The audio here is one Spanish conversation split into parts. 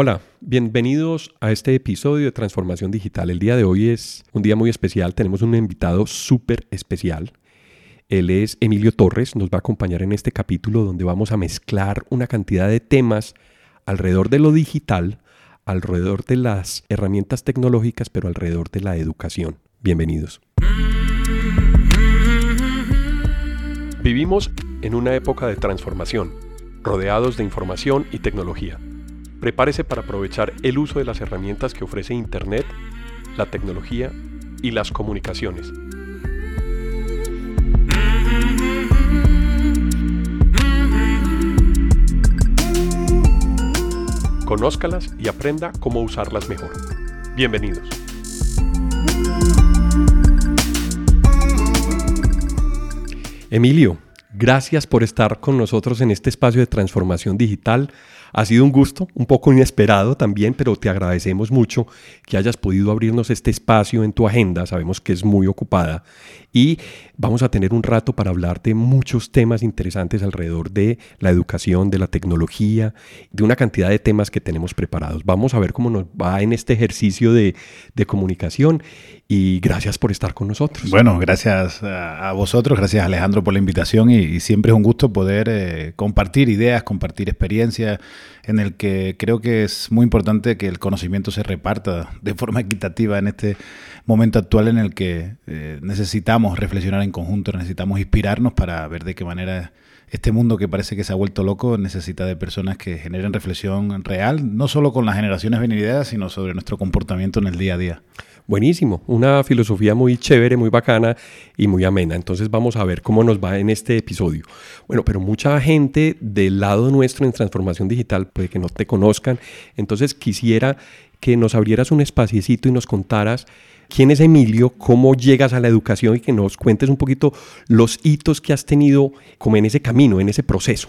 Hola, bienvenidos a este episodio de Transformación Digital. El día de hoy es un día muy especial, tenemos un invitado súper especial. Él es Emilio Torres, nos va a acompañar en este capítulo donde vamos a mezclar una cantidad de temas alrededor de lo digital, alrededor de las herramientas tecnológicas, pero alrededor de la educación. Bienvenidos. Vivimos en una época de transformación, rodeados de información y tecnología. Prepárese para aprovechar el uso de las herramientas que ofrece Internet, la tecnología y las comunicaciones. Conózcalas y aprenda cómo usarlas mejor. Bienvenidos. Emilio, gracias por estar con nosotros en este espacio de transformación digital ha sido un gusto, un poco inesperado también, pero te agradecemos mucho que hayas podido abrirnos este espacio en tu agenda. Sabemos que es muy ocupada y vamos a tener un rato para hablar de muchos temas interesantes alrededor de la educación, de la tecnología, de una cantidad de temas que tenemos preparados. Vamos a ver cómo nos va en este ejercicio de, comunicación y gracias por estar con nosotros. Bueno, gracias a, vosotros, gracias Alejandro por la invitación y, siempre es un gusto poder eh, compartir ideas, compartir experiencias en el que creo que es muy importante que el conocimiento se reparta de forma equitativa en este momento actual en el que eh, necesitamos reflexionar en conjunto, necesitamos inspirarnos para ver de qué manera este mundo que parece que se ha vuelto loco necesita de personas que generen reflexión real, no solo con las generaciones venideras, sino sobre nuestro comportamiento en el día a día. Buenísimo, una filosofía muy chévere, muy bacana y muy amena. Entonces vamos a ver cómo nos va en este episodio. Bueno, pero mucha gente del lado nuestro en transformación digital puede que no te conozcan. Entonces quisiera que nos abrieras un espaciecito y nos contaras quién es Emilio, cómo llegas a la educación y que nos cuentes un poquito los hitos que has tenido como en ese camino, en ese proceso.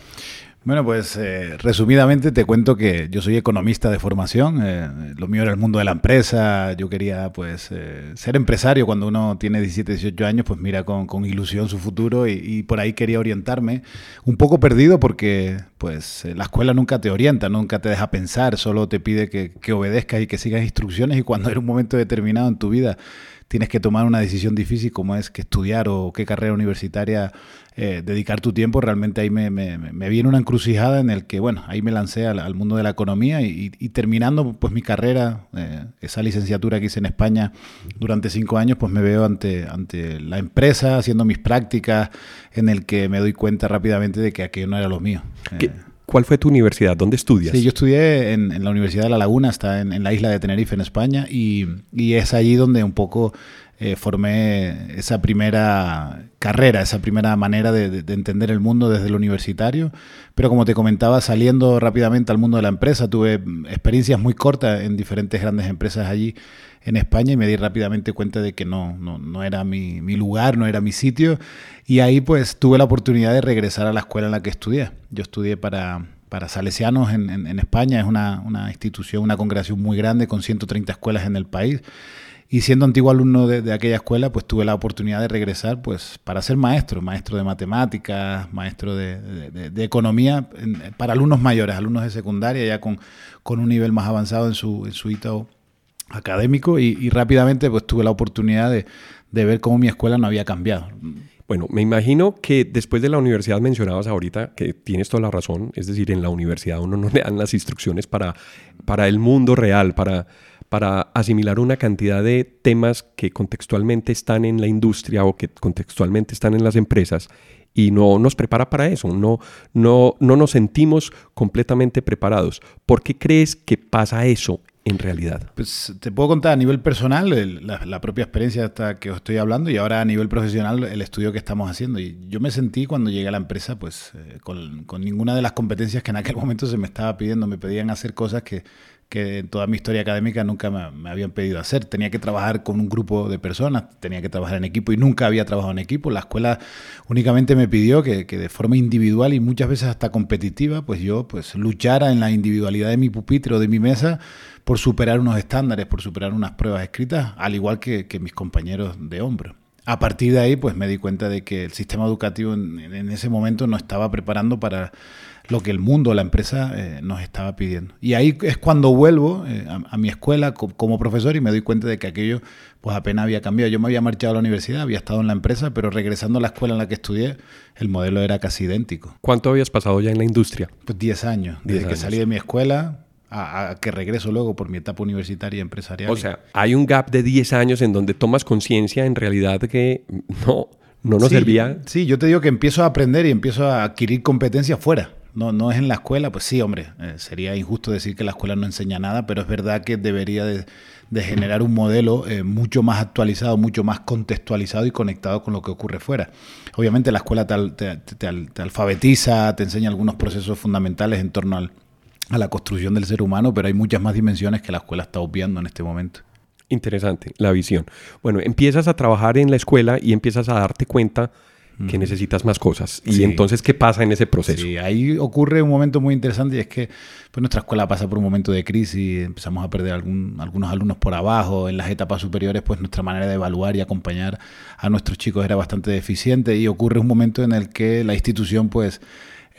Bueno, pues eh, resumidamente te cuento que yo soy economista de formación, eh, lo mío era el mundo de la empresa, yo quería pues eh, ser empresario cuando uno tiene 17, 18 años, pues mira con, ilusión su futuro y, por ahí quería orientarme, un poco perdido porque pues la escuela nunca te orienta, nunca te deja pensar, solo te pide que, que obedezcas y que sigas instrucciones y cuando era un momento determinado en tu vida tienes que tomar una decisión difícil como es que estudiar o qué carrera universitaria eh, dedicar tu tiempo, realmente ahí me, viene una encrucijada en el que, bueno, ahí me lancé al, mundo de la economía y, terminando pues mi carrera, eh, esa licenciatura que hice en España durante cinco años, pues me veo ante, ante la empresa haciendo mis prácticas en el que me doy cuenta rápidamente de que aquello no era lo mío. ¿Cuál fue tu universidad? ¿Dónde estudias? Sí, yo estudié en, la Universidad de La Laguna, está en, la isla de Tenerife, en España, y, es allí donde un poco eh, formé esa primera carrera, esa primera manera de, entender el mundo desde el universitario. Pero como te comentaba, saliendo rápidamente al mundo de la empresa, tuve experiencias muy cortas en diferentes grandes empresas allí en España y me di rápidamente cuenta de que no, no, era mi, mi, lugar, no era mi sitio. Y ahí pues tuve la oportunidad de regresar a la escuela en la que estudié. Yo estudié para, para salesianos en, en, España, es una, una, institución, una congregación muy grande con 130 escuelas en el país. Y siendo antiguo alumno de, de, aquella escuela, pues tuve la oportunidad de regresar pues para ser maestro, maestro de matemáticas, maestro de, de, de economía, para alumnos mayores, alumnos de secundaria, ya con, con un nivel más avanzado en su, en su hito académico y, rápidamente pues tuve la oportunidad de, ver cómo mi escuela no había cambiado. Bueno, me imagino que después de la universidad mencionabas ahorita que tienes toda la razón, es decir, en la universidad uno no le dan las instrucciones para, para el mundo real, para, para asimilar una cantidad de temas que contextualmente están en la industria o que contextualmente están en las empresas y no nos prepara para eso, no, no, no nos sentimos completamente preparados. ¿Por qué crees que pasa eso en realidad? Pues te puedo contar a nivel personal la, propia experiencia hasta que os estoy hablando y ahora a nivel profesional el estudio que estamos haciendo. Y yo me sentí cuando llegué a la empresa pues eh, con, con, ninguna de las competencias que en aquel momento se me estaba pidiendo. Me pedían hacer cosas que que en toda mi historia académica nunca me, habían pedido hacer. Tenía que trabajar con un grupo de personas, tenía que trabajar en equipo y nunca había trabajado en equipo. La escuela únicamente me pidió que, de forma individual y muchas veces hasta competitiva, pues yo pues luchara en la individualidad de mi pupitre o de mi mesa por superar unos estándares, por superar unas pruebas escritas, al igual que, mis compañeros de hombro. a partir de ahí, pues me di cuenta de que el sistema educativo en, ese momento no estaba preparando para lo que el mundo, la empresa eh, nos estaba pidiendo. Y ahí es cuando vuelvo eh, a, mi escuela como profesor y me doy cuenta de que aquello pues apenas había cambiado. Yo me había marchado a la universidad, había estado en la empresa, pero regresando a la escuela en la que estudié, el modelo era casi idéntico. ¿Cuánto habías pasado ya en la industria? Pues 10 años. Desde que salí de mi escuela a, que regreso luego por mi etapa universitaria empresarial. O sea, hay un gap de 10 años en donde tomas conciencia en realidad que no, no nos servía. Sí, yo te digo que empiezo a aprender y empiezo a adquirir competencias fuera. No, no es en la escuela, pues sí, hombre, eh, sería injusto decir que la escuela no enseña nada, pero es verdad que debería de, generar un modelo eh, mucho más actualizado, mucho más contextualizado y conectado con lo que ocurre fuera. Obviamente la escuela te alfabetiza, te enseña algunos procesos fundamentales en torno a la construcción del ser humano, pero hay muchas más dimensiones que la escuela está obviando en este momento. Interesante, la visión. Bueno, empiezas a trabajar en la escuela y empiezas a darte cuenta que necesitas más cosas. Y entonces, ¿qué pasa en ese proceso? Sí, ahí ocurre un momento muy interesante y es que pues, nuestra escuela pasa por un momento de crisis, empezamos a perder algún, algunos alumnos por abajo, en las etapas superiores pues nuestra manera de evaluar y acompañar a nuestros chicos era bastante deficiente y ocurre un momento en el que la institución pues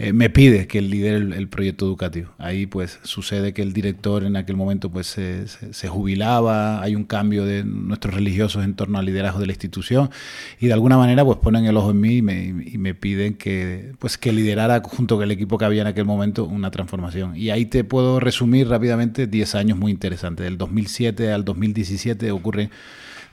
eh, me pide que lidere el, proyecto educativo. Ahí pues sucede que el director en aquel momento pues se, se, jubilaba, hay un cambio de nuestros religiosos en torno al liderazgo de la institución y de alguna manera pues ponen el ojo en mí y me, y me piden que pues que liderara junto con el equipo que había en aquel momento una transformación. Y ahí te puedo resumir rápidamente 10 años muy interesantes. Del 2007 al 2017 ocurre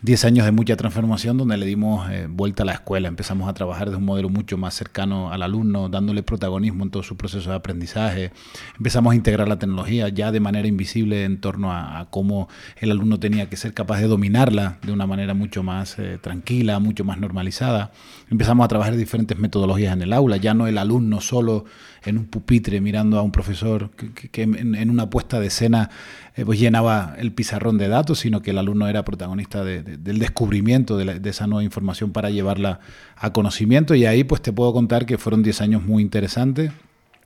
10 años de mucha transformación donde le dimos eh, vuelta a la escuela. Empezamos a trabajar de un modelo mucho más cercano al alumno, dándole protagonismo en todo su proceso de aprendizaje. Empezamos a integrar la tecnología ya de manera invisible en torno a, cómo el alumno tenía que ser capaz de dominarla de una manera mucho más eh, tranquila, mucho más normalizada. Empezamos a trabajar diferentes metodologías en el aula, ya no el alumno solo en un pupitre mirando a un profesor que, en, una puesta de escena eh, pues llenaba el pizarrón de datos, sino que el alumno era protagonista del descubrimiento de, esa nueva información para llevarla a conocimiento. Y ahí pues te puedo contar que fueron 10 años muy interesantes,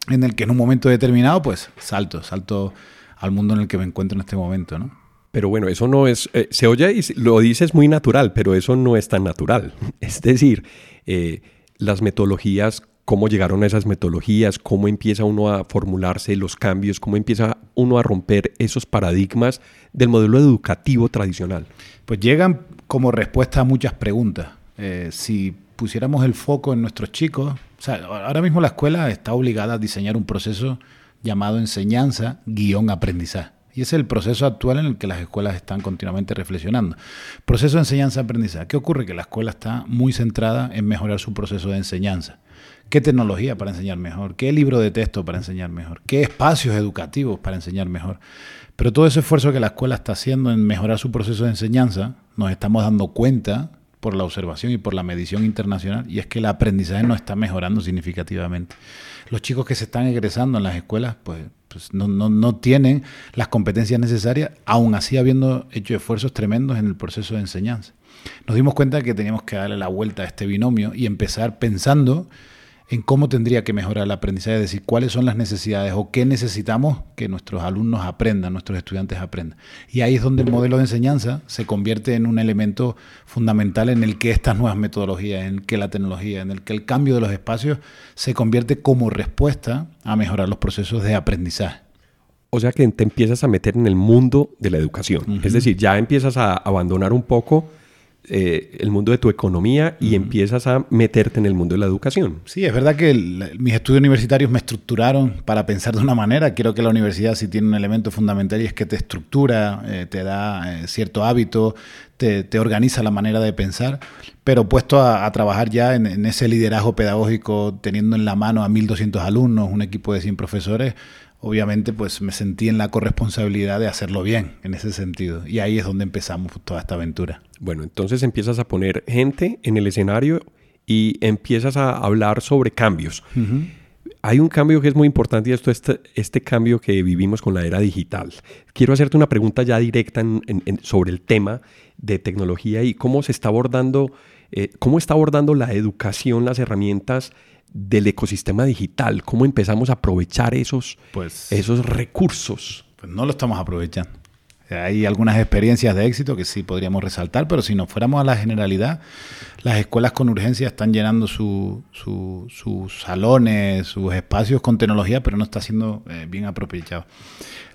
en el que en un momento determinado pues salto, salto al mundo en el que me encuentro en este momento, ¿no? Pero bueno, eso no es, eh, se oye y lo dices muy natural, pero eso no es tan natural. Es decir, eh, las metodologías cómo llegaron a esas metodologías, cómo empieza uno a formularse los cambios, cómo empieza uno a romper esos paradigmas del modelo educativo tradicional. Pues llegan como respuesta a muchas preguntas. Eh, si pusiéramos el foco en nuestros chicos, ahora mismo la escuela está obligada a diseñar un proceso llamado enseñanza guion aprendizaje. Y ese es el proceso actual en el que las escuelas están continuamente reflexionando. Proceso de enseñanza-aprendizaje. ¿Qué ocurre? Que la escuela está muy centrada en mejorar su proceso de enseñanza. ¿Qué tecnología para enseñar mejor? ¿Qué libro de texto para enseñar mejor? ¿Qué espacios educativos para enseñar mejor? Pero todo ese esfuerzo que la escuela está haciendo en mejorar su proceso de enseñanza, nos estamos dando cuenta por la observación y por la medición internacional, y es que el aprendizaje no está mejorando significativamente. Los chicos que se están egresando en las escuelas, pues, pues no, no tienen las competencias necesarias, aún así habiendo hecho esfuerzos tremendos en el proceso de enseñanza. Nos dimos cuenta que teníamos que darle la vuelta a este binomio y empezar pensando en cómo tendría que mejorar el aprendizaje, es decir, cuáles son las necesidades o qué necesitamos que nuestros alumnos aprendan, nuestros estudiantes aprendan. Y ahí es donde el modelo de enseñanza se convierte en un elemento fundamental en el que estas nuevas metodologías, en que la tecnología, en el que el cambio de los espacios se convierte como respuesta a mejorar los procesos de aprendizaje. O sea que te empiezas a meter en el mundo de la educación. Es decir, ya empiezas a abandonar un poco eh, el mundo de tu economía y empiezas a meterte en el mundo de la educación. Sí, es verdad que mis estudios universitarios me estructuraron para pensar de una manera. Creo que la universidad sí tiene un elemento fundamental y es que te estructura, eh, te da eh, cierto hábito, te, organiza la manera de pensar, pero puesto a, trabajar ya en, en, ese liderazgo pedagógico, teniendo en la mano a 1.200 alumnos, un equipo de 100 profesores, obviamente pues me sentí en la corresponsabilidad de hacerlo bien en ese sentido. Y ahí es donde empezamos toda esta aventura. Bueno, entonces empiezas a poner gente en el escenario y empiezas a hablar sobre cambios. Hay un cambio que es muy importante y esto es este, este, cambio que vivimos con la era digital. Quiero hacerte una pregunta ya directa sobre el tema de tecnología y cómo se está abordando, eh, cómo está abordando la educación, las herramientas del ecosistema digital, cómo empezamos a aprovechar esos, pues, esos recursos. Pues no lo estamos aprovechando. Hay algunas experiencias de éxito que sí podríamos resaltar, pero si nos fuéramos a la generalidad, las escuelas con urgencia están llenando sus salones, sus espacios con tecnología, pero no está siendo eh, bien apropiado.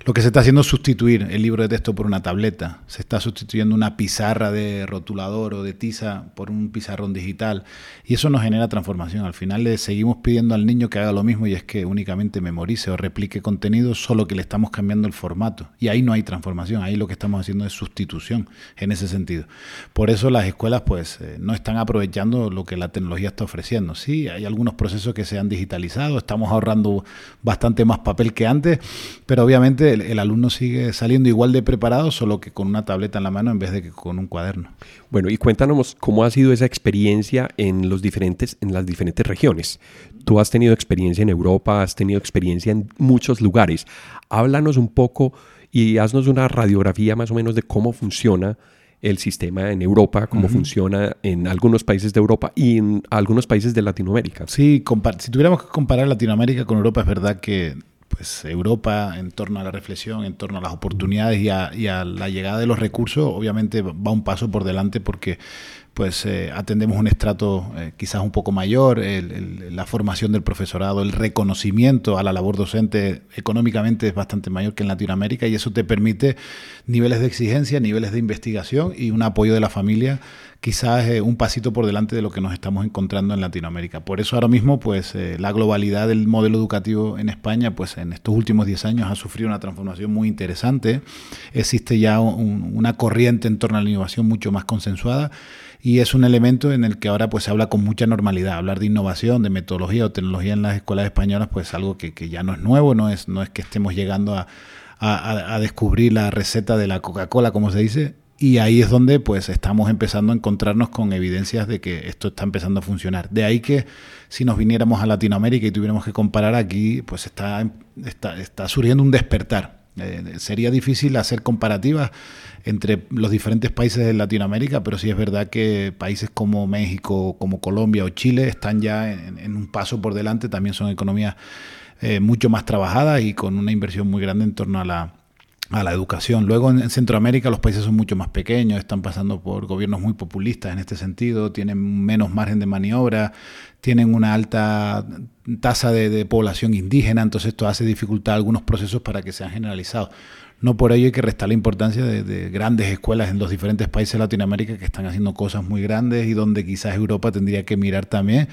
Lo que se está haciendo es sustituir el libro de texto por una tableta. Se está sustituyendo una pizarra de rotulador o de tiza por un pizarrón digital. Y eso nos genera transformación. Al final le seguimos pidiendo al niño que haga lo mismo y es que únicamente memorice o replique contenido, solo que le estamos cambiando el formato. Y ahí no hay transformación. Ahí lo que estamos haciendo es sustitución en ese sentido. Por eso las escuelas pues eh, no están aprovechando lo que la tecnología está ofreciendo. Sí, hay algunos procesos que se han digitalizado. Estamos ahorrando bastante más papel que antes. Pero obviamente el, alumno sigue saliendo igual de preparado, solo que con una tableta en la mano en vez de que con un cuaderno. Bueno, y cuéntanos cómo ha sido esa experiencia en, los diferentes, en las diferentes regiones. Tú has tenido experiencia en Europa, has tenido experiencia en muchos lugares. Háblanos un poco y haznos una radiografía más o menos de cómo funciona el sistema en Europa, cómo funciona en algunos países de Europa y en algunos países de Latinoamérica. Sí, si tuviéramos que comparar Latinoamérica con Europa, es verdad que pues Europa en torno a la reflexión, en torno a las oportunidades y a, la llegada de los recursos, obviamente va un paso por delante porque pues eh, atendemos un estrato eh, quizás un poco mayor, la formación del profesorado, el reconocimiento a la labor docente económicamente es bastante mayor que en Latinoamérica y eso te permite niveles de exigencia, niveles de investigación y un apoyo de la familia quizás eh, un pasito por delante de lo que nos estamos encontrando en Latinoamérica. Por eso ahora mismo pues la globalidad del modelo educativo en España pues en estos últimos 10 años ha sufrido una transformación muy interesante. Existe ya una corriente en torno a la innovación mucho más consensuada y es un elemento en el que ahora pues se habla con mucha normalidad. Hablar de innovación, de metodología o tecnología en las escuelas españolas pues algo que, ya no es nuevo, no es, no es que estemos llegando a, a, descubrir la receta de la Coca-Cola, como se dice, y ahí es donde pues estamos empezando a encontrarnos con evidencias de que esto está empezando a funcionar. De ahí que si nos viniéramos a Latinoamérica y tuviéramos que comparar aquí, pues está, está, está surgiendo un despertar. Eh, sería difícil hacer comparativas entre los diferentes países de Latinoamérica, pero sí es verdad que países como México, como Colombia o Chile están ya en, un paso por delante, también son economías eh, mucho más trabajadas y con una inversión muy grande en torno a la, a la educación. Luego en Centroamérica los países son mucho más pequeños, están pasando por gobiernos muy populistas en este sentido, tienen menos margen de maniobra, tienen una alta tasa de, población indígena, entonces esto hace dificultad algunos procesos para que sean generalizados. No por ello hay que restar la importancia de, grandes escuelas en los diferentes países de Latinoamérica que están haciendo cosas muy grandes y donde quizás Europa tendría que mirar también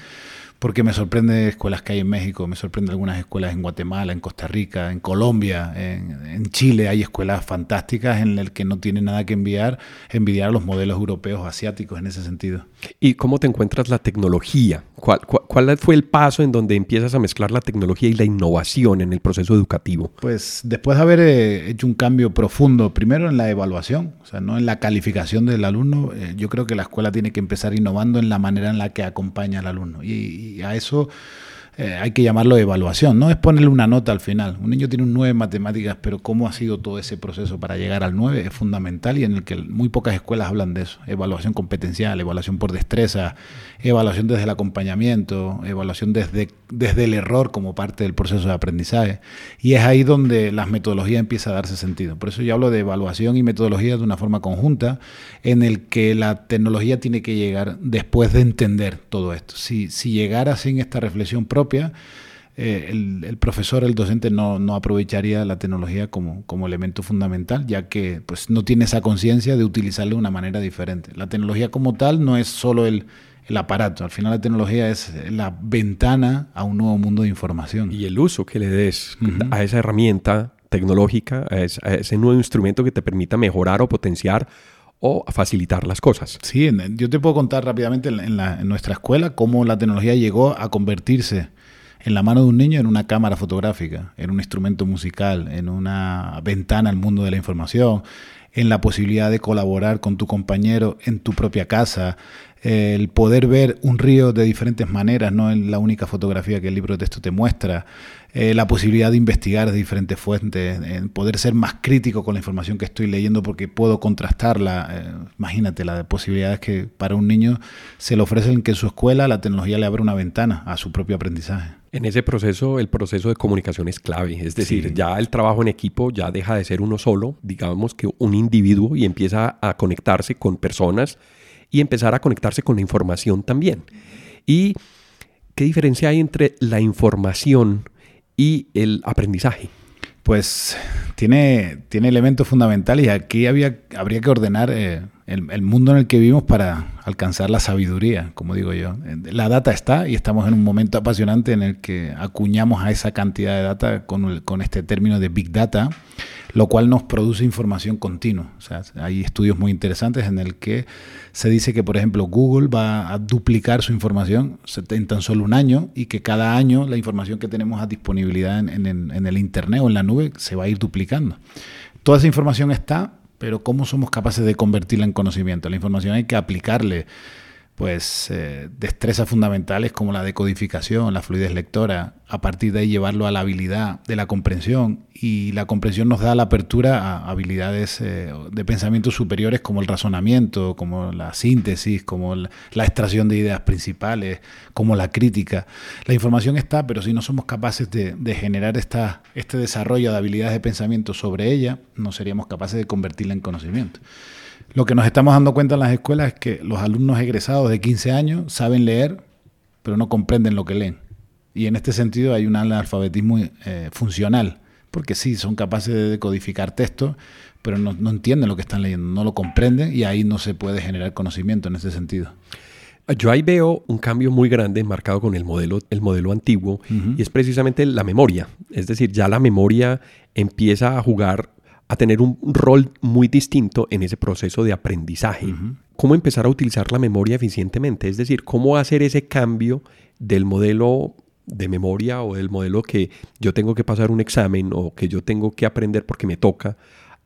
porque me sorprende escuelas que hay en México, me sorprende algunas escuelas en Guatemala, en Costa Rica, en Colombia, en, Chile hay escuelas fantásticas en las que no tiene nada que enviar, envidiar a los modelos europeos asiáticos en ese sentido. ¿Y cómo te encuentras la tecnología? ¿Cuál, cuál, fue el paso en donde empiezas a mezclar la tecnología y la innovación en el proceso educativo? Pues después de haber eh, hecho un cambio profundo, primero en la evaluación, o sea, no en la calificación del alumno, eh, yo creo que la escuela tiene que empezar innovando en la manera en la que acompaña al alumno. y y a eso eh, hay que llamarlo evaluación, no es ponerle una nota al final. Un niño tiene un 9 en matemáticas, pero cómo ha sido todo ese proceso para llegar al 9 es fundamental y en el que muy pocas escuelas hablan de eso. Evaluación competencial, evaluación por destreza, evaluación desde el acompañamiento, evaluación desde, desde el error como parte del proceso de aprendizaje. Y es ahí donde las metodologías empiezan a darse sentido. Por eso yo hablo de evaluación y metodología de una forma conjunta, en el que la tecnología tiene que llegar después de entender todo esto. Si, si llegara sin esta reflexión propia, eh, el, profesor, el docente no, aprovecharía la tecnología como, como, elemento fundamental, ya que pues, no tiene esa conciencia de utilizarla de una manera diferente. La tecnología como tal no es solo el, aparato, al final la tecnología es la ventana a un nuevo mundo de información. Y el uso que le des a esa herramienta tecnológica, a, ese nuevo instrumento que te permita mejorar o potenciar o facilitar las cosas. Sí, yo te puedo contar rápidamente en, en, nuestra escuela cómo la tecnología llegó a convertirse en la mano de un niño en una cámara fotográfica, en un instrumento musical, en una ventana al mundo de la información, en la posibilidad de colaborar con tu compañero en tu propia casa, el poder ver un río de diferentes maneras, no en la única fotografía que el libro de texto te muestra, eh, la posibilidad de investigar de diferentes fuentes, en poder ser más crítico con la información que estoy leyendo porque puedo contrastarla. Eh, imagínate las posibilidades que para un niño se le ofrecen que en su escuela la tecnología le abra una ventana a su propio aprendizaje. En ese proceso, el proceso de comunicación es clave. Es decir, ya el trabajo en equipo ya deja de ser uno solo, digamos que un individuo, y empieza a conectarse con personas y empezar a conectarse con la información también. ¿Y qué diferencia hay entre la información y el aprendizaje? Pues tiene, tiene elementos fundamentales y aquí habría que ordenar eh, el, mundo en el que vivimos para alcanzar la sabiduría, como digo yo. La data está y estamos en un momento apasionante en el que acuñamos a esa cantidad de data con, con este término de Big Data lo cual nos produce información continua. O sea, hay estudios muy interesantes en el que se dice que, por ejemplo, Google va a duplicar su información en tan solo un año y que cada año la información que tenemos a disponibilidad en, en el Internet o en la nube se va a ir duplicando. Toda esa información está, pero ¿cómo somos capaces de convertirla en conocimiento? La información hay que aplicarle pues eh, destrezas fundamentales como la decodificación, la fluidez lectora, a partir de ahí llevarlo a la habilidad de la comprensión y la comprensión nos da la apertura a habilidades eh, de pensamiento superiores como el razonamiento, como la síntesis, como la, extracción de ideas principales, como la crítica. La información está, pero si no somos capaces de, generar este desarrollo de habilidades de pensamiento sobre ella, no seríamos capaces de convertirla en conocimiento. Lo que nos estamos dando cuenta en las escuelas es que los alumnos egresados de 15 años saben leer, pero no comprenden lo que leen. Y en este sentido hay un analfabetismo eh, funcional, porque sí, son capaces de decodificar textos, pero no, entienden lo que están leyendo, no lo comprenden y ahí no se puede generar conocimiento en ese sentido. Yo ahí veo un cambio muy grande marcado con el modelo, el modelo antiguo y es precisamente la memoria. Es decir, ya la memoria empieza a jugar a tener un rol muy distinto en ese proceso de aprendizaje. ¿Cómo empezar a utilizar la memoria eficientemente? Es decir, cómo hacer ese cambio del modelo de memoria o del modelo que yo tengo que pasar un examen o que yo tengo que aprender porque me toca,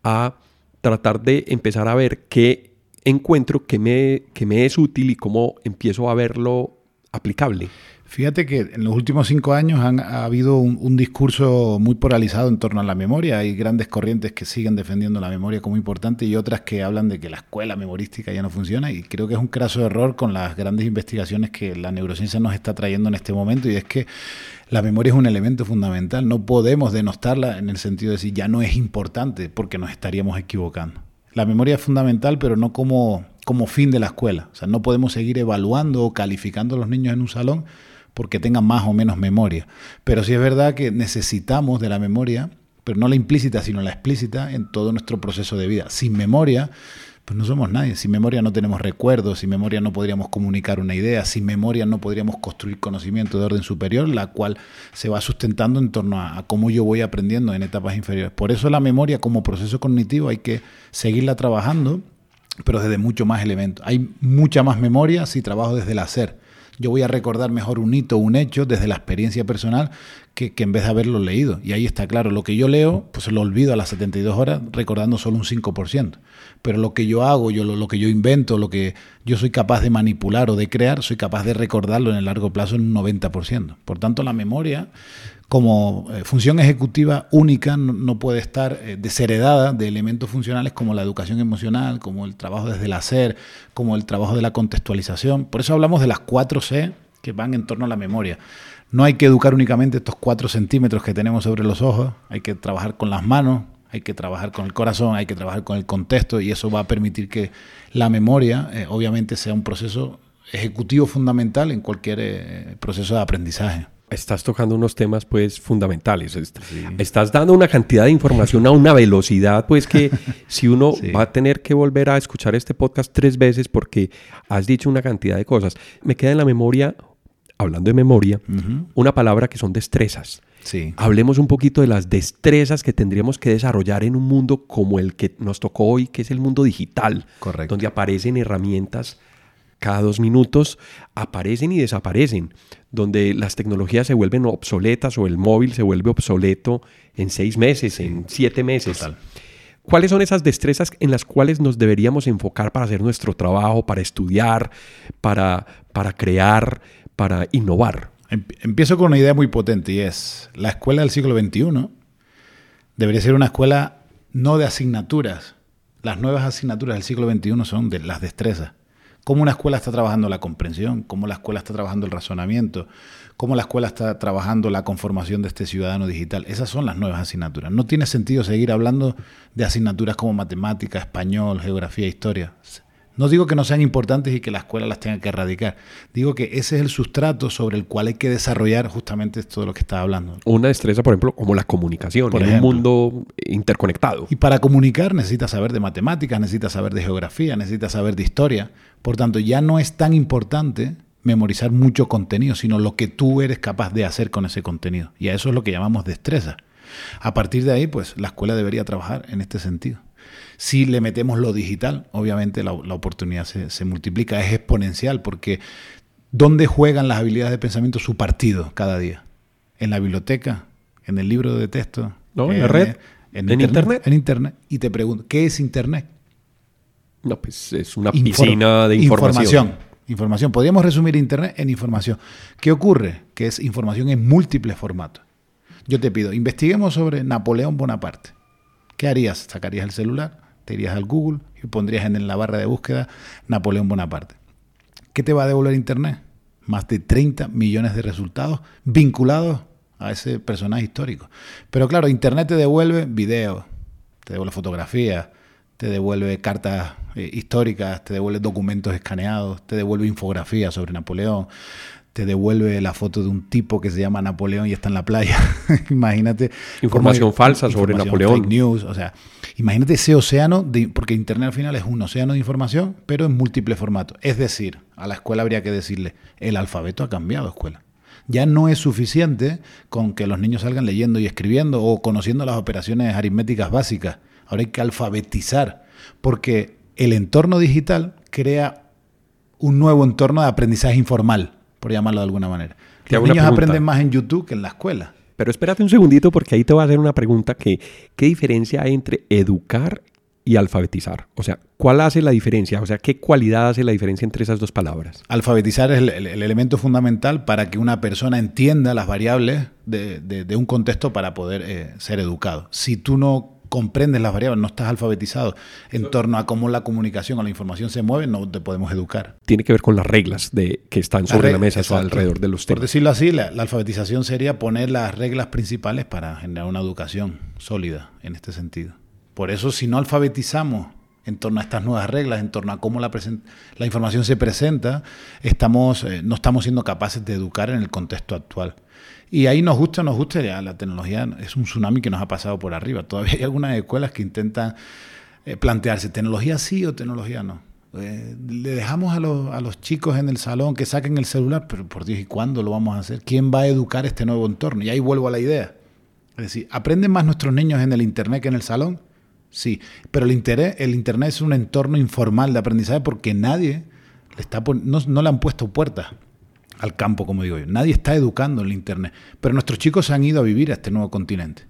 a tratar de empezar a ver qué encuentro que me, que me es útil y cómo empiezo a verlo aplicable. Fíjate que en los últimos cinco años han, ha habido un, discurso muy polarizado en torno a la memoria. Hay grandes corrientes que siguen defendiendo la memoria como importante y otras que hablan de que la escuela memorística ya no funciona. Y creo que es un craso error con las grandes investigaciones que la neurociencia nos está trayendo en este momento. Y es que la memoria es un elemento fundamental. No podemos denostarla en el sentido de decir ya no es importante porque nos estaríamos equivocando. La memoria es fundamental, pero no como, como fin de la escuela. O sea, no podemos seguir evaluando o calificando a los niños en un salón porque tengan más o menos memoria. Pero sí es verdad que necesitamos de la memoria, pero no la implícita, sino la explícita en todo nuestro proceso de vida. Sin memoria, pues no somos nadie. Sin memoria no tenemos recuerdos, sin memoria no podríamos comunicar una idea, sin memoria no podríamos construir conocimiento de orden superior, la cual se va sustentando en torno a, cómo yo voy aprendiendo en etapas inferiores. Por eso la memoria como proceso cognitivo hay que seguirla trabajando, pero desde mucho más elementos. Hay mucha más memoria si trabajo desde el hacer yo voy a recordar mejor un hito, un hecho desde la experiencia personal que, en vez de haberlo leído. Y ahí está claro, lo que yo leo, pues lo olvido a las 72 horas recordando solo un 5%. Pero lo que yo hago, yo, lo, que yo invento, lo que yo soy capaz de manipular o de crear, soy capaz de recordarlo en el largo plazo en un 90%. Por tanto, la memoria como eh, función ejecutiva única no, puede estar eh, desheredada de elementos funcionales como la educación emocional, como el trabajo desde el hacer, como el trabajo de la contextualización. Por eso hablamos de las cuatro C que van en torno a la memoria. No hay que educar únicamente estos cuatro centímetros que tenemos sobre los ojos, hay que trabajar con las manos, hay que trabajar con el corazón, hay que trabajar con el contexto y eso va a permitir que la memoria eh, obviamente sea un proceso ejecutivo fundamental en cualquier proceso de aprendizaje estás tocando unos temas pues fundamentales. Estás dando una cantidad de información a una velocidad pues que si uno va a tener que volver a escuchar este podcast tres veces porque has dicho una cantidad de cosas. Me queda en la memoria, hablando de memoria, una palabra que son destrezas. Sí. Hablemos un poquito de las destrezas que tendríamos que desarrollar en un mundo como el que nos tocó hoy, que es el mundo digital, Correcto. donde aparecen herramientas cada dos minutos aparecen y desaparecen, donde las tecnologías se vuelven obsoletas o el móvil se vuelve obsoleto en seis meses, en siete meses. ¿Cuáles son esas destrezas en las cuales nos deberíamos enfocar para hacer nuestro trabajo, para estudiar, para, para crear, para innovar? Empiezo con una idea muy potente y es, la escuela del siglo XXI debería ser una escuela no de asignaturas. Las nuevas asignaturas del siglo XXI son de las destrezas cómo una escuela está trabajando la comprensión, cómo la escuela está trabajando el razonamiento, cómo la escuela está trabajando la conformación de este ciudadano digital. Esas son las nuevas asignaturas. No tiene sentido seguir hablando de asignaturas como matemática, español, geografía, historia. No digo que no sean importantes y que la escuela las tenga que erradicar. Digo que ese es el sustrato sobre el cual hay que desarrollar justamente esto de lo que estaba hablando. Una destreza, por ejemplo, como la comunicación en un mundo interconectado. Y para comunicar necesitas saber de matemáticas, necesitas saber de geografía, necesitas saber de historia. Por tanto, ya no es tan importante memorizar mucho contenido, sino lo que tú eres capaz de hacer con ese contenido. Y a eso es lo que llamamos destreza. A partir de ahí, pues la escuela debería trabajar en este sentido. Si le metemos lo digital, obviamente la, oportunidad se, multiplica, es exponencial, porque ¿dónde juegan las habilidades de pensamiento su partido cada día? ¿En la biblioteca? ¿En el libro de texto? No, en, la red. En, internet, En Internet. Y te pregunto, ¿qué es Internet? No, pues es una piscina de información. Información. Información. Podríamos resumir Internet en información. ¿Qué ocurre? Que es información en múltiples formatos. Yo te pido, investiguemos sobre Napoleón Bonaparte. ¿Qué harías? Sacarías el celular, te irías al Google y pondrías en la barra de búsqueda Napoleón Bonaparte. ¿Qué te va a devolver Internet? Más de 30 millones de resultados vinculados a ese personaje histórico. Pero claro, Internet te devuelve videos, te devuelve fotografías, te devuelve cartas eh, históricas, te devuelve documentos escaneados, te devuelve infografías sobre Napoleón, te devuelve la foto de un tipo que se llama Napoleón y está en la playa. imagínate. Información falsa sobre Napoleón. Fake news, o sea, imagínate ese océano, de, porque Internet al final es un océano de información, pero en múltiples formatos. Es decir, a la escuela habría que decirle, el alfabeto ha cambiado, escuela. Ya no es suficiente con que los niños salgan leyendo y escribiendo o conociendo las operaciones aritméticas básicas. Ahora hay que alfabetizar, porque el entorno digital crea un nuevo entorno de aprendizaje informal por llamarlo de alguna manera. Los niños aprenden más en YouTube que en la escuela. Pero espérate un segundito porque ahí te voy a hacer una pregunta que, ¿qué diferencia hay entre educar y alfabetizar? O sea, ¿cuál hace la diferencia? O sea, ¿qué cualidad hace la diferencia entre esas dos palabras? Alfabetizar es el, elemento fundamental para que una persona entienda las variables de, un contexto para poder eh, ser educado. Si tú no comprendes las variables, no estás alfabetizado en torno a cómo la comunicación o la información se mueve, no te podemos educar. Tiene que ver con las reglas de, que están sobre la, mesa alrededor de los temas. Por decirlo así, la, alfabetización sería poner las reglas principales para generar una educación sólida en este sentido. Por eso, si no alfabetizamos en torno a estas nuevas reglas, en torno a cómo la, información se presenta, estamos, eh, no estamos siendo capaces de educar en el contexto actual. Y ahí nos gusta nos gusta, la tecnología es un tsunami que nos ha pasado por arriba. Todavía hay algunas escuelas que intentan eh, plantearse, ¿tecnología sí o tecnología no? Eh, le dejamos a los, a los, chicos en el salón que saquen el celular, pero por Dios, ¿y cuándo lo vamos a hacer? ¿Quién va a educar este nuevo entorno? Y ahí vuelvo a la idea. Es decir, ¿aprenden más nuestros niños en el Internet que en el salón? Sí, pero el, interés, el Internet es un entorno informal de aprendizaje porque nadie le está no, no le han puesto puertas al campo, como digo yo. Nadie está educando en el Internet. Pero nuestros chicos se han ido a vivir a este nuevo continente,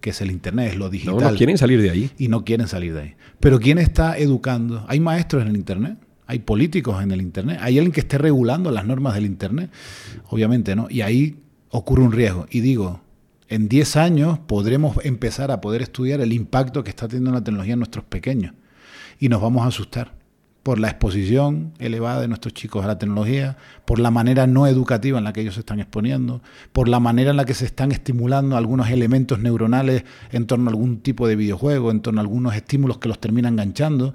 que es el Internet, es lo digital. No, quieren salir de ahí. Y no quieren salir de ahí. Pero ¿quién está educando? ¿Hay maestros en el Internet? ¿Hay políticos en el Internet? ¿Hay alguien que esté regulando las normas del Internet? Obviamente no. Y ahí ocurre un riesgo. Y digo, en 10 años podremos empezar a poder estudiar el impacto que está teniendo la tecnología en nuestros pequeños. Y nos vamos a asustar por la exposición elevada de nuestros chicos a la tecnología, por la manera no educativa en la que ellos se están exponiendo, por la manera en la que se están estimulando algunos elementos neuronales en torno a algún tipo de videojuego, en torno a algunos estímulos que los terminan enganchando.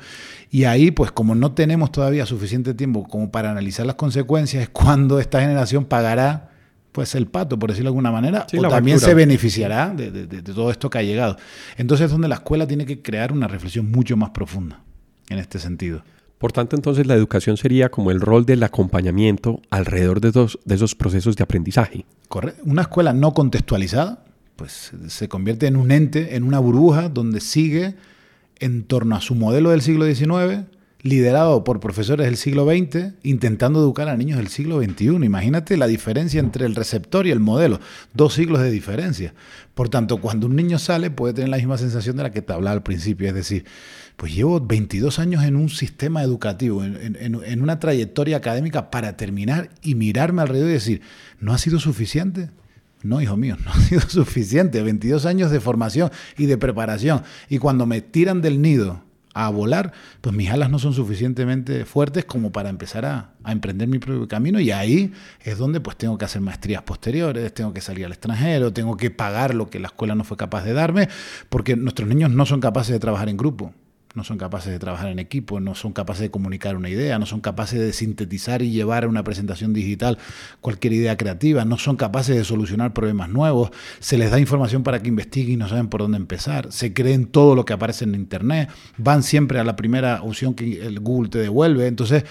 Y ahí, pues como no tenemos todavía suficiente tiempo como para analizar las consecuencias, es cuando esta generación pagará pues el pato, por decirlo de alguna manera, o también se beneficiará de, de todo esto que ha llegado. Entonces es donde la escuela tiene que crear una reflexión mucho más profunda en este sentido. Por tanto, entonces la educación sería como el rol del acompañamiento alrededor de, de esos procesos de aprendizaje. Correcto. Una escuela no contextualizada, pues se convierte en un ente, en una burbuja donde sigue en torno a su modelo del siglo XIX liderado por profesores del siglo XX, intentando educar a niños del siglo XXI. Imagínate la diferencia entre el receptor y el modelo, dos siglos de diferencia. Por tanto, cuando un niño sale puede tener la misma sensación de la que te hablaba al principio, es decir, pues llevo 22 años en un sistema educativo, en, una trayectoria académica para terminar y mirarme alrededor y decir, ¿no ha sido suficiente? No, hijo mío, no ha sido suficiente. 22 años de formación y de preparación. Y cuando me tiran del nido a volar, pues mis alas no son suficientemente fuertes como para empezar a, emprender mi propio camino y ahí es donde pues tengo que hacer maestrías posteriores, tengo que salir al extranjero, tengo que pagar lo que la escuela no fue capaz de darme, porque nuestros niños no son capaces de trabajar en grupo no son capaces de trabajar en equipo, no son capaces de comunicar una idea, no son capaces de sintetizar y llevar a una presentación digital cualquier idea creativa, no son capaces de solucionar problemas nuevos, se les da información para que investiguen y no saben por dónde empezar, se creen todo lo que aparece en Internet, van siempre a la primera opción que el Google te devuelve, entonces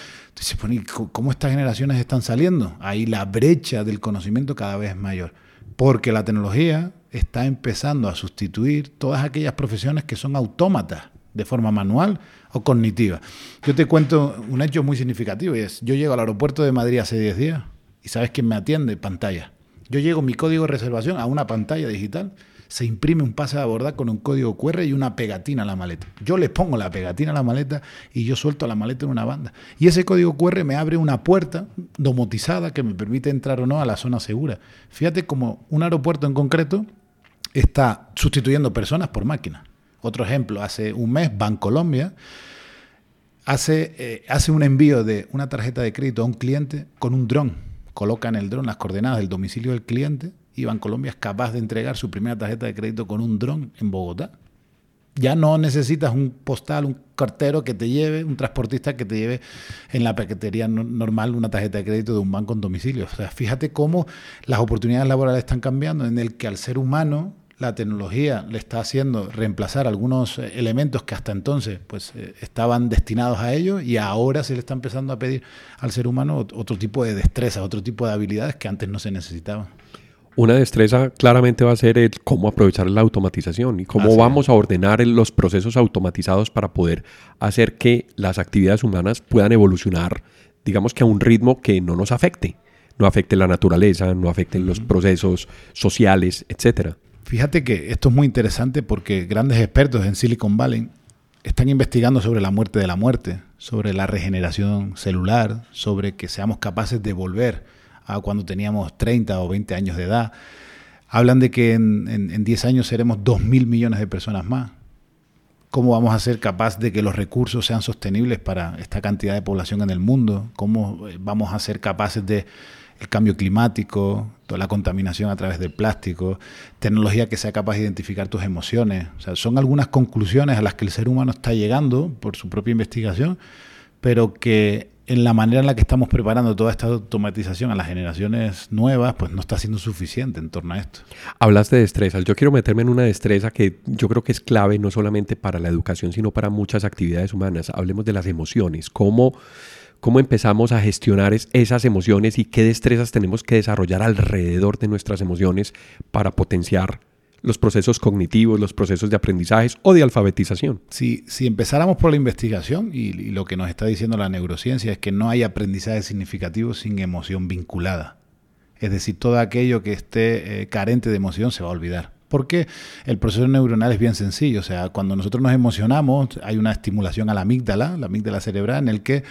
¿cómo estas generaciones están saliendo? Ahí la brecha del conocimiento cada vez es mayor, porque la tecnología está empezando a sustituir todas aquellas profesiones que son autómatas de forma manual o cognitiva. Yo te cuento un hecho muy significativo y es, yo llego al aeropuerto de Madrid hace 10 días y ¿sabes quién me atiende? Pantalla. Yo llego mi código de reservación a una pantalla digital, se imprime un pase de abordar con un código QR y una pegatina a la maleta. Yo le pongo la pegatina a la maleta y yo suelto la maleta en una banda. Y ese código QR me abre una puerta domotizada que me permite entrar o no a la zona segura. Fíjate como un aeropuerto en concreto está sustituyendo personas por máquinas. Otro ejemplo, hace un mes Bancolombia hace, eh, hace un envío de una tarjeta de crédito a un cliente con un dron. Coloca en el dron las coordenadas del domicilio del cliente y Bancolombia es capaz de entregar su primera tarjeta de crédito con un dron en Bogotá. Ya no necesitas un postal, un cartero que te lleve, un transportista que te lleve en la paquetería normal una tarjeta de crédito de un banco en domicilio. O sea, fíjate cómo las oportunidades laborales están cambiando, en el que al ser humano la tecnología le está haciendo reemplazar algunos eh, elementos que hasta entonces pues, eh, estaban destinados a ello y ahora se le está empezando a pedir al ser humano otro tipo de destrezas, otro tipo de habilidades que antes no se necesitaban. Una destreza claramente va a ser el cómo aprovechar la automatización y cómo vamos a ordenar los procesos automatizados para poder hacer que las actividades humanas puedan evolucionar, digamos que a un ritmo que no nos afecte, no afecte la naturaleza, no afecte los procesos sociales, etcétera. Fíjate que esto es muy interesante porque grandes expertos en Silicon Valley están investigando sobre la muerte de la muerte, sobre la regeneración celular, sobre que seamos capaces de volver a cuando teníamos 30 o 20 años de edad. Hablan de que en, 10 años seremos 2 mil millones de personas más. ¿Cómo vamos a ser capaces de que los recursos sean sostenibles para esta cantidad de población en el mundo? ¿Cómo eh, vamos a ser capaces de el cambio climático, toda la contaminación a través del plástico, tecnología que sea capaz de identificar tus emociones. O sea, son algunas conclusiones a las que el ser humano está llegando por su propia investigación, pero que en la manera en la que estamos preparando toda esta automatización a las generaciones nuevas, pues no está siendo suficiente en torno a esto. Hablas de destrezas. Yo quiero meterme en una destreza que yo creo que es clave no solamente para la educación, sino para muchas actividades humanas. Hablemos de las emociones. ¿Cómo cómo empezamos a gestionar esas emociones y qué destrezas tenemos que desarrollar alrededor de nuestras emociones para potenciar los procesos cognitivos, los procesos de aprendizajes o de alfabetización. Si, si empezáramos por la investigación y, lo que nos está diciendo la neurociencia es que no hay aprendizaje significativo sin emoción vinculada. Es decir, todo aquello que esté eh, carente de emoción se va a olvidar. Porque el proceso neuronal es bien sencillo. O sea, cuando nosotros nos emocionamos, hay una estimulación a la amígdala, la amígdala cerebral, en el que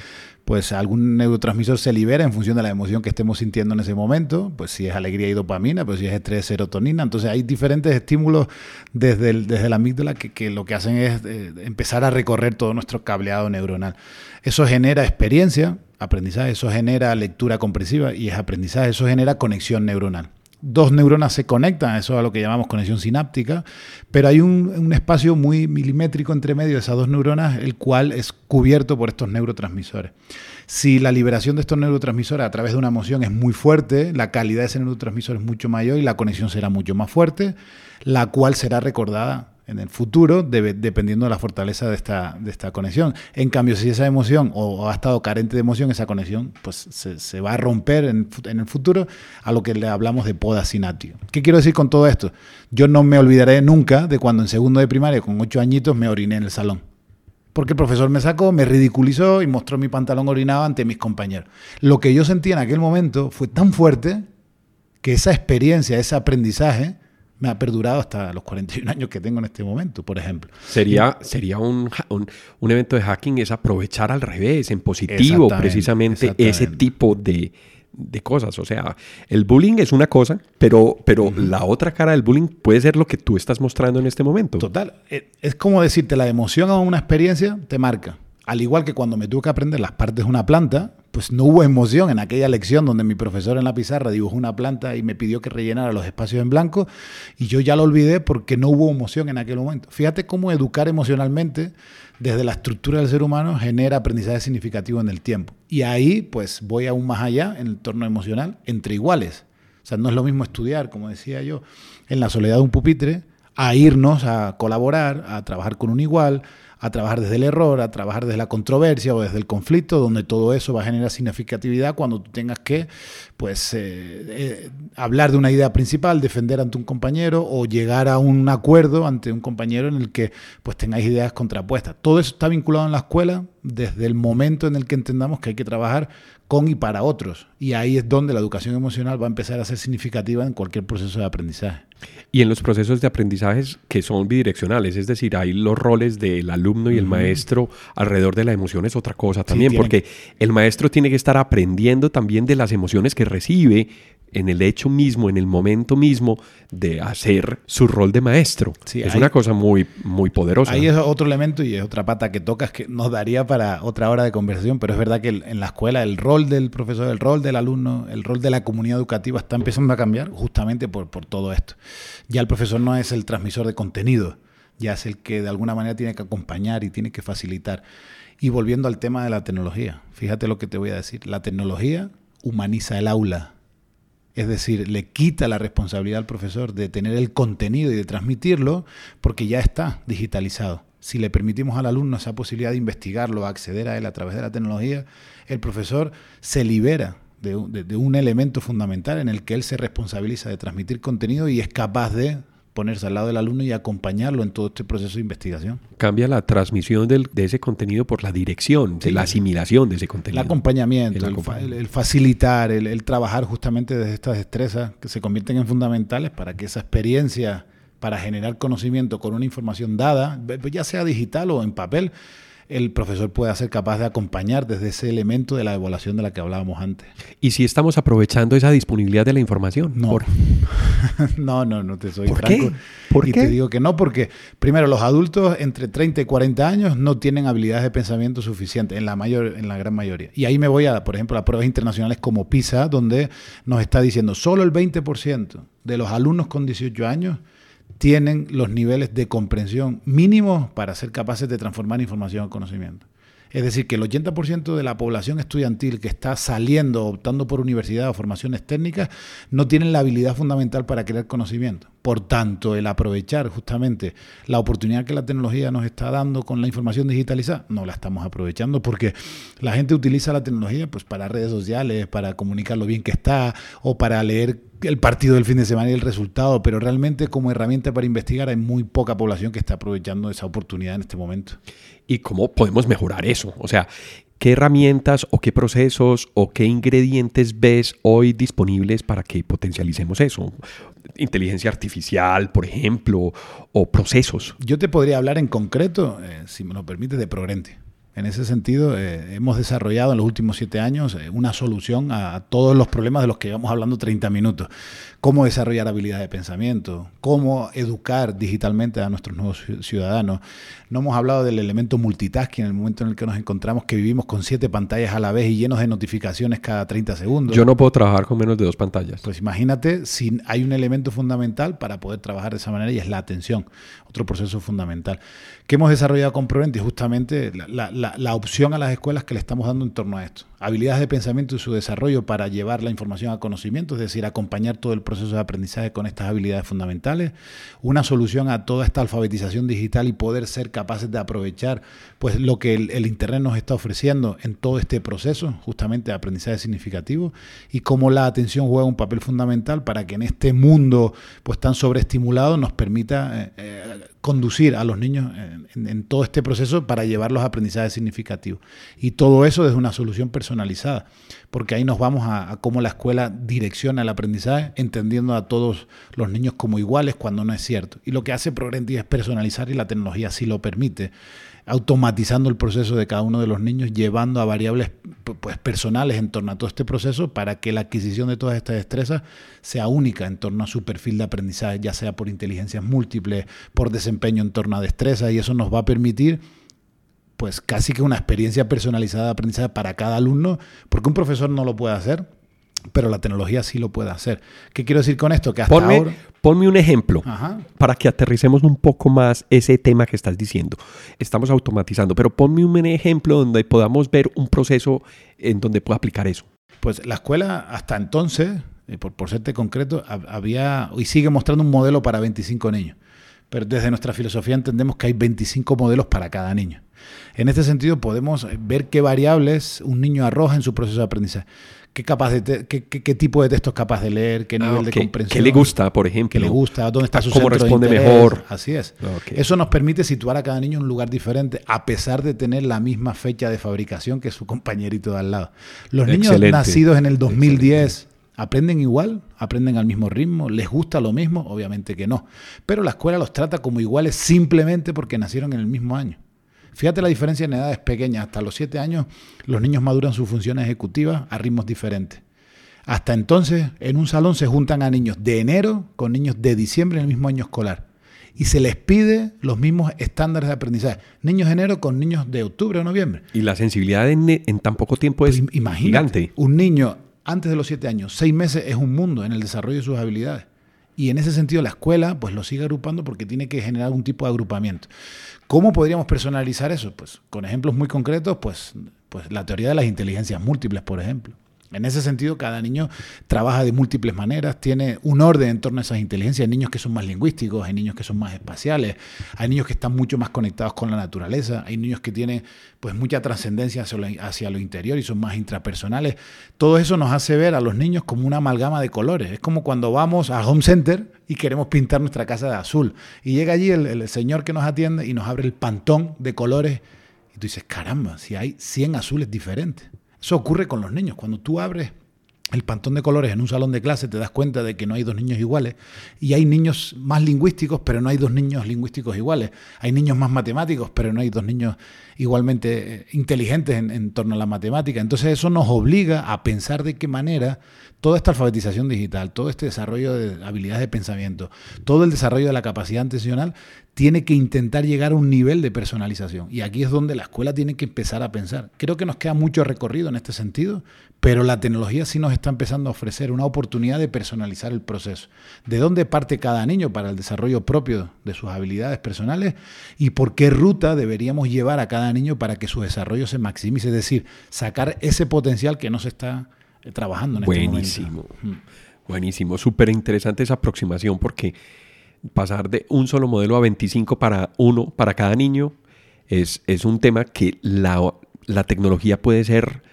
pues algún neurotransmisor se libera en función de la emoción que estemos sintiendo en ese momento, pues si es alegría y dopamina, pues si es estrés, serotonina. Entonces hay diferentes estímulos desde, desde la amígdala que, lo que hacen es eh, empezar a recorrer todo nuestro cableado neuronal. Eso genera experiencia, aprendizaje, eso genera lectura comprensiva y es aprendizaje, eso genera conexión neuronal dos neuronas se conectan, eso es a lo que llamamos conexión sináptica, pero hay un, espacio muy milimétrico entre medio de esas dos neuronas, el cual es cubierto por estos neurotransmisores. Si la liberación de estos neurotransmisores a través de una emoción es muy fuerte, la calidad de ese neurotransmisor es mucho mayor y la conexión será mucho más fuerte, la cual será recordada en el futuro, dependiendo de la fortaleza de esta, conexión. En cambio, si esa emoción o, ha estado carente de emoción, esa conexión pues se, va a romper en, el futuro, a lo que le hablamos de poda sinatio. ¿Qué quiero decir con todo esto? Yo no me olvidaré nunca de cuando en segundo de primaria, con ocho añitos, me oriné en el salón. Porque el profesor me sacó, me ridiculizó y mostró mi pantalón orinado ante mis compañeros. Lo que yo sentí en aquel momento fue tan fuerte que esa experiencia, ese aprendizaje, me ha perdurado hasta los 41 años que tengo en este momento, por ejemplo. Sería, sería un, un, evento de hacking es aprovechar al revés, en positivo, precisamente ese tipo de, de cosas. O sea, el bullying es una cosa, pero, pero la otra cara del bullying puede ser lo que tú estás mostrando en este momento. Total. Eh, es como decirte, la emoción a una experiencia te marca. Al igual que cuando me tuve que aprender las partes de una planta, pues no hubo emoción en aquella lección donde mi profesor en la pizarra dibujó una planta y me pidió que rellenara los espacios en blanco y yo ya lo olvidé porque no hubo emoción en aquel momento. Fíjate cómo educar emocionalmente desde la estructura del ser humano genera aprendizaje significativo en el tiempo. Y ahí pues voy aún más allá en el entorno emocional entre iguales. O sea, no es lo mismo estudiar, como decía yo, en la soledad de un pupitre, a irnos a colaborar, a trabajar con un igual, a trabajar desde el error, a trabajar desde la controversia o desde el conflicto, donde todo eso va a generar significatividad cuando tú tengas que pues, eh, eh, hablar de una idea principal, defender ante un compañero o llegar a un acuerdo ante un compañero en el que pues, tengáis ideas contrapuestas. Todo eso está vinculado en la escuela desde el momento en el que entendamos que hay que trabajar con y para otros. Y ahí es donde la educación emocional va a empezar a ser significativa en cualquier proceso de aprendizaje. Y en los procesos de aprendizaje que son bidireccionales, es decir, hay los roles del alumno y el maestro alrededor de la emoción es otra cosa también, porque el maestro tiene que estar aprendiendo también de las emociones que recibe en el hecho mismo, en el momento mismo de hacer su rol de maestro. es una cosa muy, muy poderosa. Ahí es otro elemento y es otra pata que tocas que nos daría para otra hora de conversación, pero es verdad que en la escuela el rol del profesor, el rol del alumno, el rol de la comunidad educativa está empezando a cambiar justamente por, por todo esto. Ya el profesor no es el transmisor de contenido, ya es el que de alguna manera tiene que acompañar y tiene que facilitar. Y volviendo al tema de la tecnología, fíjate lo que te voy a decir, la tecnología humaniza el aula es decir, le quita la responsabilidad al profesor de tener el contenido y de transmitirlo porque ya está digitalizado. Si le permitimos al alumno esa posibilidad de investigarlo, acceder a él a través de la tecnología, el profesor se libera de, un elemento fundamental en el que él se responsabiliza de transmitir contenido y es capaz de ponerse al lado del alumno y acompañarlo en todo este proceso de investigación. Cambia la transmisión de ese contenido por la dirección, de la asimilación de ese contenido. El acompañamiento, el, facilitar, el, trabajar justamente desde estas destrezas que se convierten en fundamentales para que esa experiencia para generar conocimiento con una información dada, ya sea digital o en papel, el profesor puede ser capaz de acompañar desde ese elemento de la evaluación de la que hablábamos antes. ¿Y si estamos aprovechando esa disponibilidad de la información? No, no, no, no te soy ¿Por franco. Qué? ¿Por y te digo que no, porque primero los adultos entre 30 y 40 años no tienen habilidades de pensamiento suficientes, en la, mayor, en la gran mayoría. Y ahí me voy a, por ejemplo, a pruebas internacionales como PISA, donde nos está diciendo solo el 20% de los alumnos con 18 años tienen los niveles de comprensión mínimos para ser capaces de transformar información en conocimiento. Es decir, que el 80% de la población estudiantil que está saliendo, optando por universidad o formaciones técnicas, no tienen la habilidad fundamental para crear conocimiento. Por tanto, el aprovechar justamente la oportunidad que la tecnología nos está dando con la información digitalizada, no la estamos aprovechando porque la gente utiliza la tecnología pues para redes sociales, para comunicar lo bien que está o para leer el partido del fin de semana y el resultado, pero realmente como herramienta para investigar hay muy poca población que está aprovechando esa oportunidad en este momento. ¿Y cómo podemos mejorar eso? O sea, ¿qué herramientas o qué procesos o qué ingredientes ves hoy disponibles para que potencialicemos eso? Inteligencia artificial, por ejemplo, o procesos. Yo te podría hablar en concreto, eh, si me lo permites, de Progrente. En ese sentido, eh, hemos desarrollado en los últimos siete años eh, una solución a, todos los problemas de los que íbamos hablando 30 minutos. Cómo desarrollar habilidades de pensamiento, cómo educar digitalmente a nuestros nuevos ciudadanos. No hemos hablado del elemento multitasking en el momento en el que nos encontramos que vivimos con siete pantallas a la vez y llenos de notificaciones cada 30 segundos. Yo no puedo trabajar con menos de dos pantallas. Pues imagínate si hay un elemento fundamental para poder trabajar de esa manera y es la atención, otro proceso fundamental. ¿Qué hemos desarrollado con Proventi? Justamente la la, opción a las escuelas que le estamos dando en torno a esto. Habilidades de pensamiento y su desarrollo para llevar la información a conocimiento, es decir, acompañar todo el proceso de aprendizaje con estas habilidades fundamentales. Una solución a toda esta alfabetización digital y poder ser capaces de aprovechar pues, lo que el, Internet nos está ofreciendo en todo este proceso, justamente de aprendizaje significativo, y cómo la atención juega un papel fundamental para que en este mundo pues, tan sobreestimulado nos permita... Eh, eh, conducir a los niños en, todo este proceso para llevarlos a aprendizajes significativos. Y todo eso desde una solución personalizada, porque ahí nos vamos a, cómo la escuela direcciona el aprendizaje, entendiendo a todos los niños como iguales cuando no es cierto. Y lo que hace Progrenti es personalizar y la tecnología sí lo permite automatizando el proceso de cada uno de los niños, llevando a variables pues, personales en torno a todo este proceso para que la adquisición de todas estas destrezas sea única en torno a su perfil de aprendizaje, ya sea por inteligencias múltiples, por desempeño en torno a destrezas, y eso nos va a permitir pues casi que una experiencia personalizada de aprendizaje para cada alumno, porque un profesor no lo puede hacer pero la tecnología sí lo puede hacer. ¿Qué quiero decir con esto? Que hasta ponme, ahora... ponme un ejemplo para que aterricemos un poco más ese tema que estás diciendo. Estamos automatizando, pero ponme un ejemplo donde podamos ver un proceso en donde pueda aplicar eso. Pues la escuela hasta entonces, eh, por, por serte concreto, había y sigue mostrando un modelo para 25 niños. Pero desde nuestra filosofía entendemos que hay 25 modelos para cada niño. En este sentido podemos ver qué variables un niño arroja en su proceso de aprendizaje qué, capaz de qué, qué, tipo de texto es capaz de leer, qué nivel de comprensión. ¿Qué le gusta, por ejemplo? ¿Qué le gusta? ¿Dónde está su ¿Cómo centro responde de interés? mejor? Así es. Eso nos permite situar a cada niño en un lugar diferente, a pesar de tener la misma fecha de fabricación que su compañerito de al lado. Los niños nacidos en el 2010 ¿Aprenden igual? ¿Aprenden al mismo ritmo? ¿Les gusta lo mismo? Obviamente que no. Pero la escuela los trata como iguales simplemente porque nacieron en el mismo año. Fíjate la diferencia en edades pequeñas. Hasta los 7 años los niños maduran sus funciones ejecutivas a ritmos diferentes. Hasta entonces, en un salón se juntan a niños de enero con niños de diciembre en el mismo año escolar. Y se les pide los mismos estándares de aprendizaje. Niños de enero con niños de octubre o noviembre. Y la sensibilidad en, tan poco tiempo es pues gigante. Un niño antes de los 7 años, 6 meses es un mundo en el desarrollo de sus habilidades. Y en ese sentido la escuela pues lo sigue agrupando porque tiene que generar algún tipo de agrupamiento. ¿Cómo podríamos personalizar eso? Pues con ejemplos muy concretos, pues, pues la teoría de las inteligencias múltiples, por ejemplo. En ese sentido, cada niño trabaja de múltiples maneras, tiene un orden en torno a esas inteligencias. Hay niños que son más lingüísticos, hay niños que son más espaciales, hay niños que están mucho más conectados con la naturaleza, hay niños que tienen pues mucha trascendencia hacia lo, interior y son más intrapersonales. Todo eso nos hace ver a los niños como una amalgama de colores. Es como cuando vamos a Home Center y queremos pintar nuestra casa de azul. Y llega allí el, el señor que nos atiende y nos abre el pantón de colores. Y tú dices, caramba, si hay 100 azules diferentes. Eso ocurre con los niños. Cuando tú abres el pantón de colores en un salón de clase te das cuenta de que no hay dos niños iguales y hay niños más lingüísticos, pero no hay dos niños lingüísticos iguales. Hay niños más matemáticos, pero no hay dos niños igualmente eh, inteligentes en, torno a la matemática. Entonces eso nos obliga a pensar de qué manera toda esta alfabetización digital, todo este desarrollo de habilidades de pensamiento, todo el desarrollo de la capacidad atencional tiene que intentar llegar a un nivel de personalización. Y aquí es donde la escuela tiene que empezar a pensar. Creo que nos queda mucho recorrido en este sentido, pero la tecnología sí nos está empezando a ofrecer una oportunidad de personalizar el proceso. ¿De dónde parte cada niño para el desarrollo propio de sus habilidades personales? ¿Y por qué ruta deberíamos llevar a cada niño para que su desarrollo se maximice? Es decir, sacar ese potencial que no se está eh, trabajando en este Buenísimo. Buenísimo. Súper interesante esa aproximación porque pasar de un solo modelo a 25 para uno, para cada niño, es, es un tema que la, la, tecnología puede ser,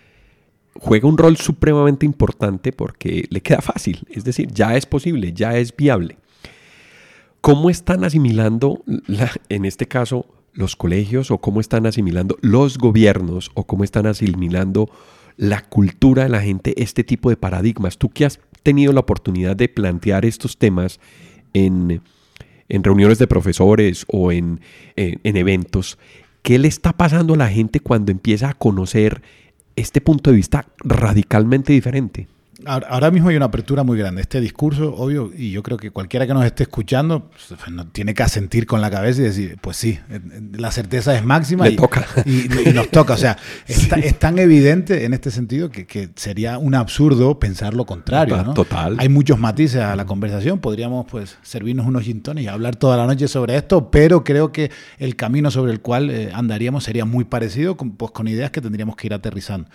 juega un rol supremamente importante porque le queda fácil, es decir, ya es posible, ya es viable. ¿Cómo están asimilando, la, en este caso, los colegios o cómo están asimilando los gobiernos o cómo están asimilando la cultura de la gente este tipo de paradigmas? Tú que has tenido la oportunidad de plantear estos temas en en reuniones de profesores o en, en, eventos, ¿qué le está pasando a la gente cuando empieza a conocer este punto de vista radicalmente diferente? Ahora mismo hay una apertura muy grande. Este discurso, obvio, y yo creo que cualquiera que nos esté escuchando pues, pues tiene que asentir con la cabeza y decir, pues sí, eh, eh, la certeza es máxima y, toca. Y, nos toca. O sea, es, tan evidente en este sentido que, sería un absurdo pensar lo contrario. ¿no? Total. Hay muchos matices a la conversación. Podríamos pues servirnos unos gintones y hablar toda la noche sobre esto, pero creo que el camino sobre el cual eh, andaríamos sería muy parecido con, pues, con ideas que tendríamos que ir aterrizando.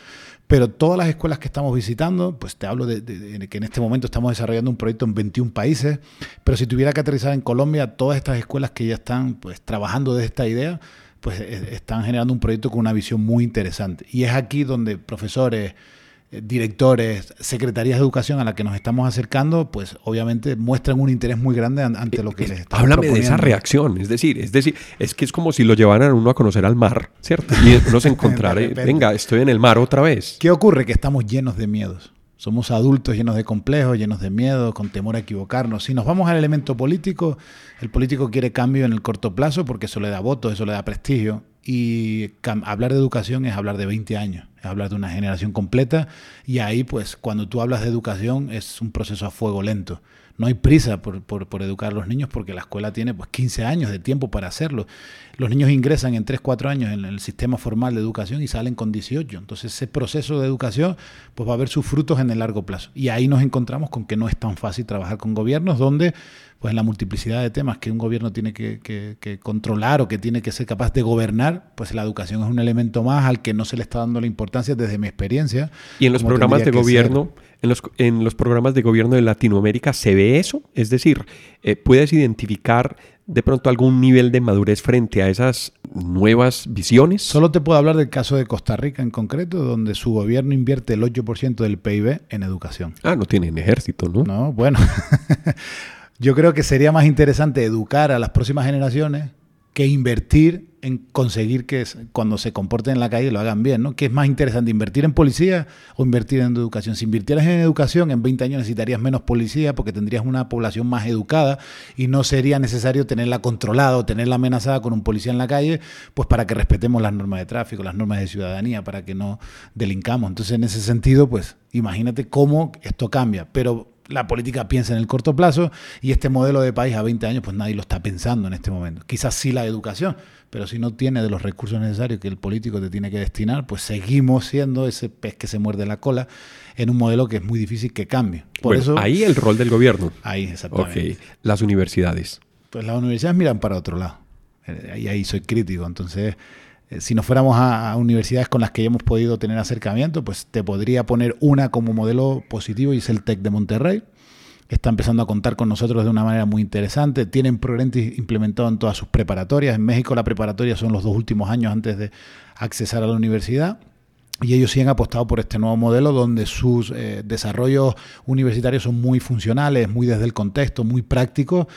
Pero todas las escuelas que estamos visitando, pues te hablo de, que en este momento estamos desarrollando un proyecto en 21 países, pero si tuviera que aterrizar en Colombia, todas estas escuelas que ya están pues trabajando de esta idea, pues están generando un proyecto con una visión muy interesante. Y es aquí donde profesores, directores, secretarías de educación a las que nos estamos acercando, pues obviamente muestran un interés muy grande ante lo que les estamos Háblame de esa reacción, es decir, es decir, es que es como si lo llevaran a uno a conocer al mar, ¿cierto? Y uno se encontrara, venga, estoy en el mar otra vez. ¿Qué ocurre? Que estamos llenos de miedos. Somos adultos llenos de complejos, llenos de miedo, con temor a equivocarnos. Si nos vamos al elemento político, el político quiere cambio en el corto plazo porque eso le da votos, eso le da prestigio. Y hablar de educación es hablar de 20 años, es hablar de una generación completa. Y ahí, pues, cuando tú hablas de educación, es un proceso a fuego lento no hay prisa por, educar a los niños porque la escuela tiene pues 15 años de tiempo para hacerlo. Los niños ingresan en 3, 4 años en el sistema formal de educación y salen con 18. Entonces ese proceso de educación pues va a ver sus frutos en el largo plazo. Y ahí nos encontramos con que no es tan fácil trabajar con gobiernos donde pues la multiplicidad de temas que un gobierno tiene que, controlar o que tiene que ser capaz de gobernar, pues la educación es un elemento más al que no se le está dando la importancia desde mi experiencia. Y en los programas de gobierno, en los, en los, programas de gobierno de Latinoamérica, ¿se ve eso? Es decir, eh, ¿puedes identificar de pronto algún nivel de madurez frente a esas nuevas visiones? Solo te puedo hablar del caso de Costa Rica en concreto, donde su gobierno invierte el 8% del PIB en educación. Ah, no tienen ejército, ¿no? No, bueno. Yo creo que sería más interesante educar a las próximas generaciones que invertir en conseguir que cuando se comporten en la calle lo hagan bien, ¿no? ¿Qué es más interesante, invertir en policía o invertir en educación? Si invirtieras en educación, en 20 años necesitarías menos policía porque tendrías una población más educada y no sería necesario tenerla controlada o tenerla amenazada con un policía en la calle, pues para que respetemos las normas de tráfico, las normas de ciudadanía, para que no delincamos. Entonces, en ese sentido, pues imagínate cómo esto cambia. Pero la política piensa en el corto plazo y este modelo de país a 20 años, pues nadie lo está pensando en este momento. Quizás sí la educación, pero si no tiene de los recursos necesarios que el político te tiene que destinar, pues seguimos siendo ese pez que se muerde la cola en un modelo que es muy difícil que cambie. Por eso, ahí el rol del gobierno. Ahí, exactamente. Ok, las universidades. Pues las universidades miran para otro lado. Eh, ahí, soy crítico, entonces si nos fuéramos a, universidades con las que ya hemos podido tener acercamiento, pues te podría poner una como modelo positivo y es el TEC de Monterrey. Está empezando a contar con nosotros de una manera muy interesante. Tienen Progrentis implementado en todas sus preparatorias. En México la preparatoria son los dos últimos años antes de accesar a la universidad. Y ellos sí han apostado por este nuevo modelo donde sus eh, desarrollos universitarios son muy funcionales, muy desde el contexto, muy prácticos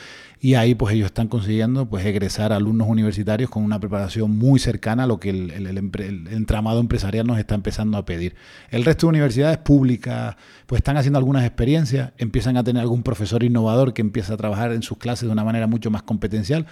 y ahí pues ellos están consiguiendo pues egresar alumnos universitarios con una preparación muy cercana a lo que el, el, entramado empresarial nos está empezando a pedir. El resto de universidades públicas pues están haciendo algunas experiencias, empiezan a tener algún profesor innovador que empieza a trabajar en sus clases de una manera mucho más competencial,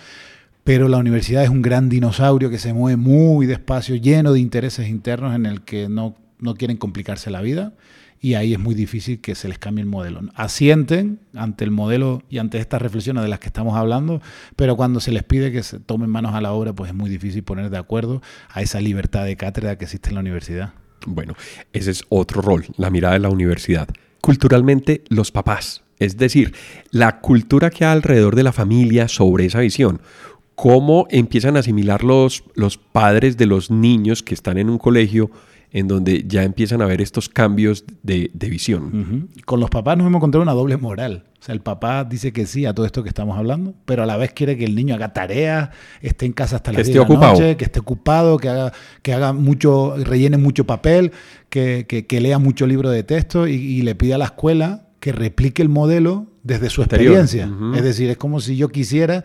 pero la universidad es un gran dinosaurio que se mueve muy despacio, lleno de intereses internos en el que no, no quieren complicarse la vida y ahí es muy difícil que se les cambie el modelo. Asienten ante el modelo y ante estas reflexiones de las que estamos hablando, pero cuando se les pide que se tomen manos a la obra, pues es muy difícil poner de acuerdo a esa libertad de cátedra que existe en la universidad. Bueno, ese es otro rol, la mirada de la universidad. Culturalmente, los papás, es decir, la cultura que hay alrededor de la familia sobre esa visión cómo empiezan a asimilar los, los padres de los niños que están en un colegio en donde ya empiezan a ver estos cambios de, visión. Con los papás nos hemos encontrado una doble moral. O sea, el papá dice que sí a todo esto que estamos hablando, pero a la vez quiere que el niño haga tareas, esté en casa hasta las 10 de la noche, que esté ocupado, que haga, que haga mucho, rellene mucho papel, que, que, lea mucho libro de texto y, le pide a la escuela que replique el modelo desde su experiencia. Es decir, es como si yo quisiera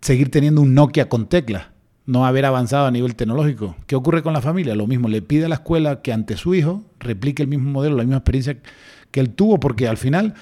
seguir teniendo un Nokia con teclas, no haber avanzado a nivel tecnológico. ¿Qué ocurre con la familia? Lo mismo, le pide a la escuela que ante su hijo replique el mismo modelo, la misma experiencia que él tuvo, porque al final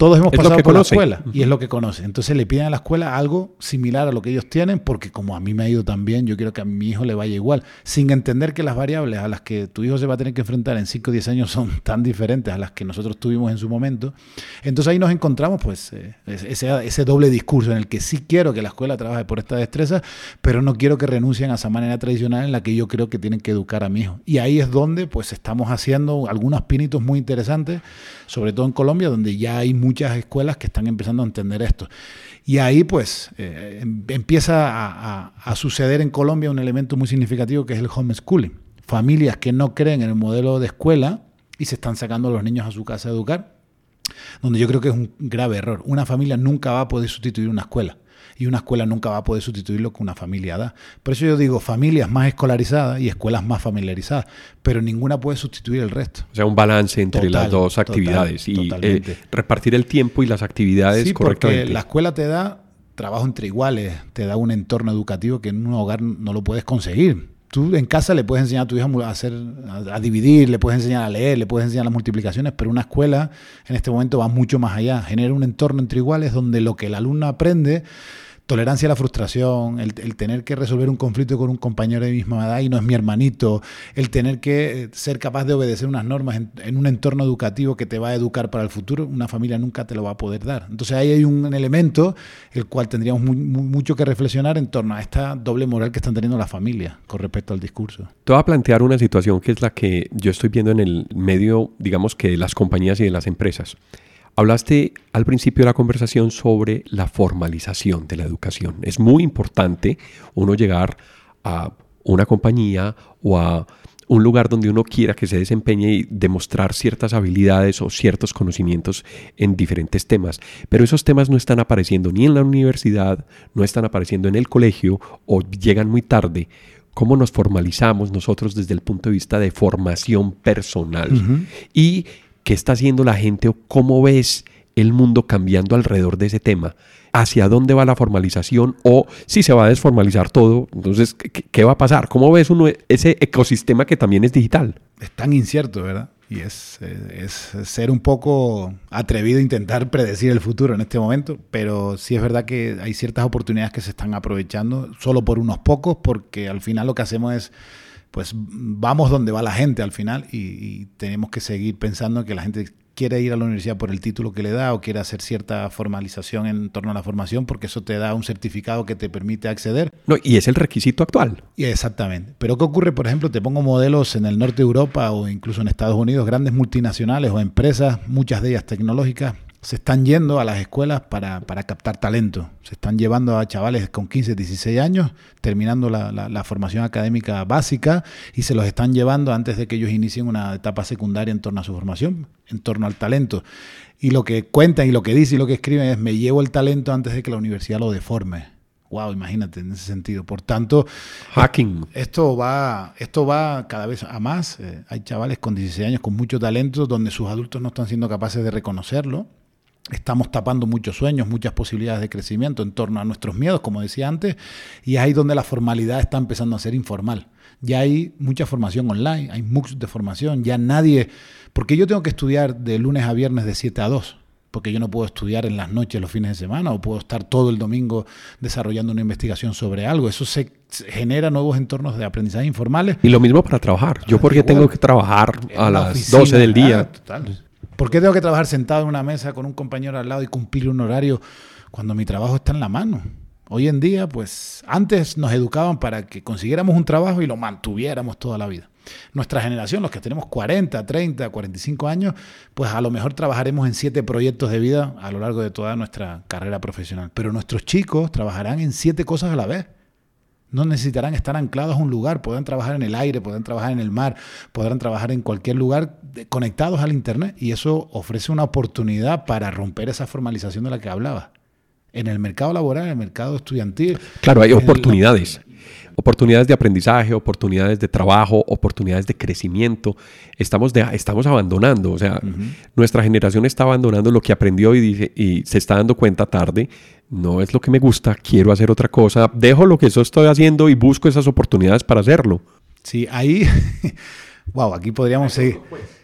todos hemos pasado por la escuela y es lo que conoce. Entonces le piden a la escuela algo similar a lo que ellos tienen, porque como a mí me ha ido tan bien, yo quiero que a mi hijo le vaya igual, sin entender que las variables a las que tu hijo se va a tener que enfrentar en 5 o 10 años son tan diferentes a las que nosotros tuvimos en su momento. Entonces ahí nos encontramos pues eh, ese, ese doble discurso en el que sí quiero que la escuela trabaje por esta destreza, pero no quiero que renuncien a esa manera tradicional en la que yo creo que tienen que educar a mi hijo. Y ahí es donde pues estamos haciendo algunos pinitos muy interesantes, sobre todo en Colombia, donde ya hay muchas escuelas que están empezando a entender esto. Y ahí pues eh, em, empieza a, suceder en Colombia un elemento muy significativo que es el homeschooling. Familias que no creen en el modelo de escuela y se están sacando a los niños a su casa a educar, donde yo creo que es un grave error. Una familia nunca va a poder sustituir una escuela. Y una escuela nunca va a poder sustituir lo que una familia da. Por eso yo digo familias más escolarizadas y escuelas más familiarizadas, pero ninguna puede sustituir el resto. O sea, un balance entre las dos actividades y eh, repartir el tiempo y las actividades sí, correctamente. Porque la escuela te da trabajo entre iguales, te da un entorno educativo que en un hogar no lo puedes conseguir tú en casa le puedes enseñar a tu hijo a, hacer, a, dividir, le puedes enseñar a leer, le puedes enseñar las multiplicaciones, pero una escuela en este momento va mucho más allá. Genera un entorno entre iguales donde lo que el alumno aprende tolerancia a la frustración, el, tener que resolver un conflicto con un compañero de misma edad y no es mi hermanito, el tener que eh, ser capaz de obedecer unas normas en, un entorno educativo que te va a educar para el futuro, una familia nunca te lo va a poder dar. Entonces ahí hay un elemento el cual tendríamos mucho que reflexionar en torno a esta doble moral que están teniendo las familias con respecto al discurso. Te voy a plantear una situación que es la que yo estoy viendo en el medio, digamos que de las compañías y de las empresas. Hablaste al principio de la conversación sobre la formalización de la educación. Es muy importante uno llegar a una compañía o a un lugar donde uno quiera que se desempeñe y demostrar ciertas habilidades o ciertos conocimientos en diferentes temas. Pero esos temas no están apareciendo ni en la universidad, no están apareciendo en el colegio o llegan muy tarde. ¿Cómo nos formalizamos nosotros desde el punto de vista de formación personal? Y qué está haciendo la gente o cómo ves el mundo cambiando alrededor de ese tema, hacia dónde va la formalización o si se va a desformalizar todo, entonces, ¿qué, va a pasar? ¿Cómo ves uno ese ecosistema que también es digital? Es tan incierto, ¿verdad? Y es, es, ser un poco atrevido a intentar predecir el futuro en este momento, pero sí es verdad que hay ciertas oportunidades que se están aprovechando solo por unos pocos, porque al final lo que hacemos es pues vamos donde va la gente al final y, tenemos que seguir pensando que la gente quiere ir a la universidad por el título que le da o quiere hacer cierta formalización en torno a la formación porque eso te da un certificado que te permite acceder. No, y es el requisito actual. Y exactamente. Pero ¿qué ocurre, por ejemplo? Te pongo modelos en el norte de Europa o incluso en Estados Unidos, grandes multinacionales o empresas, muchas de ellas tecnológicas, se están yendo a las escuelas para, captar talento. Se están llevando a chavales con 15, 16 años, terminando la, formación académica básica, y se los están llevando antes de que ellos inicien una etapa secundaria en torno a su formación, en torno al talento. Y lo que cuentan y lo que dicen y lo que escriben es, me llevo el talento antes de que la universidad lo deforme. Wow, imagínate en ese sentido. Por tanto, hacking. Esto va, esto va cada vez a más. Eh, hay chavales con 16 años con mucho talento donde sus adultos no están siendo capaces de reconocerlo Estamos tapando muchos sueños, muchas posibilidades de crecimiento en torno a nuestros miedos, como decía antes, y es ahí donde la formalidad está empezando a ser informal. Ya hay mucha formación online, hay MOOCs de formación, ya nadie... Porque yo tengo que estudiar de lunes a viernes de 7 a 2, porque yo no puedo estudiar en las noches, los fines de semana, o puedo estar todo el domingo desarrollando una investigación sobre algo. Eso se, genera nuevos entornos de aprendizaje informales. Y lo mismo para trabajar. Yo porque tengo que trabajar a las 12 del día. total. ¿Por qué tengo que trabajar sentado en una mesa con un compañero al lado y cumplir un horario cuando mi trabajo está en la mano? Hoy en día, pues antes nos educaban para que consiguiéramos un trabajo y lo mantuviéramos toda la vida. Nuestra generación, los que tenemos 40, 30, 45 años, pues a lo mejor trabajaremos en siete proyectos de vida a lo largo de toda nuestra carrera profesional. Pero nuestros chicos trabajarán en siete cosas a la vez. No necesitarán estar anclados a un lugar, podrán trabajar en el aire, podrán trabajar en el mar, podrán trabajar en cualquier lugar conectados al Internet y eso ofrece una oportunidad para romper esa formalización de la que hablaba. En el mercado laboral, en el mercado estudiantil. Claro, hay oportunidades oportunidades de aprendizaje, oportunidades de trabajo, oportunidades de crecimiento. Estamos, de, estamos abandonando, o sea, nuestra generación está abandonando lo que aprendió y, dice, y se está dando cuenta tarde, no es lo que me gusta, quiero hacer otra cosa, dejo lo que yo estoy haciendo y busco esas oportunidades para hacerlo. Sí, ahí, wow, aquí podríamos seguir.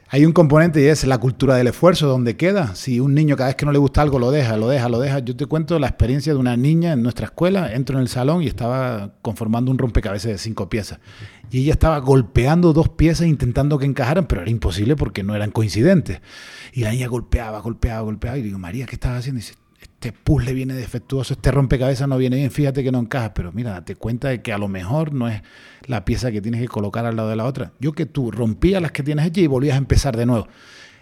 Hay un componente y es la cultura del esfuerzo, donde queda. Si un niño cada vez que no le gusta algo lo deja, lo deja, lo deja. Yo te cuento la experiencia de una niña en nuestra escuela. Entro en el salón y estaba conformando un rompecabezas de cinco piezas. Y ella estaba golpeando dos piezas intentando que encajaran, pero era imposible porque no eran coincidentes. Y la niña golpeaba, golpeaba, golpeaba. Y digo, María, ¿qué estás haciendo? Y dice, este puzzle viene defectuoso, este rompecabezas no viene bien, fíjate que no encaja, pero mira, date cuenta de que a lo mejor no es la pieza que tienes que colocar al lado de la otra. Yo que tú rompías las que tienes hechas y volvías a empezar de nuevo.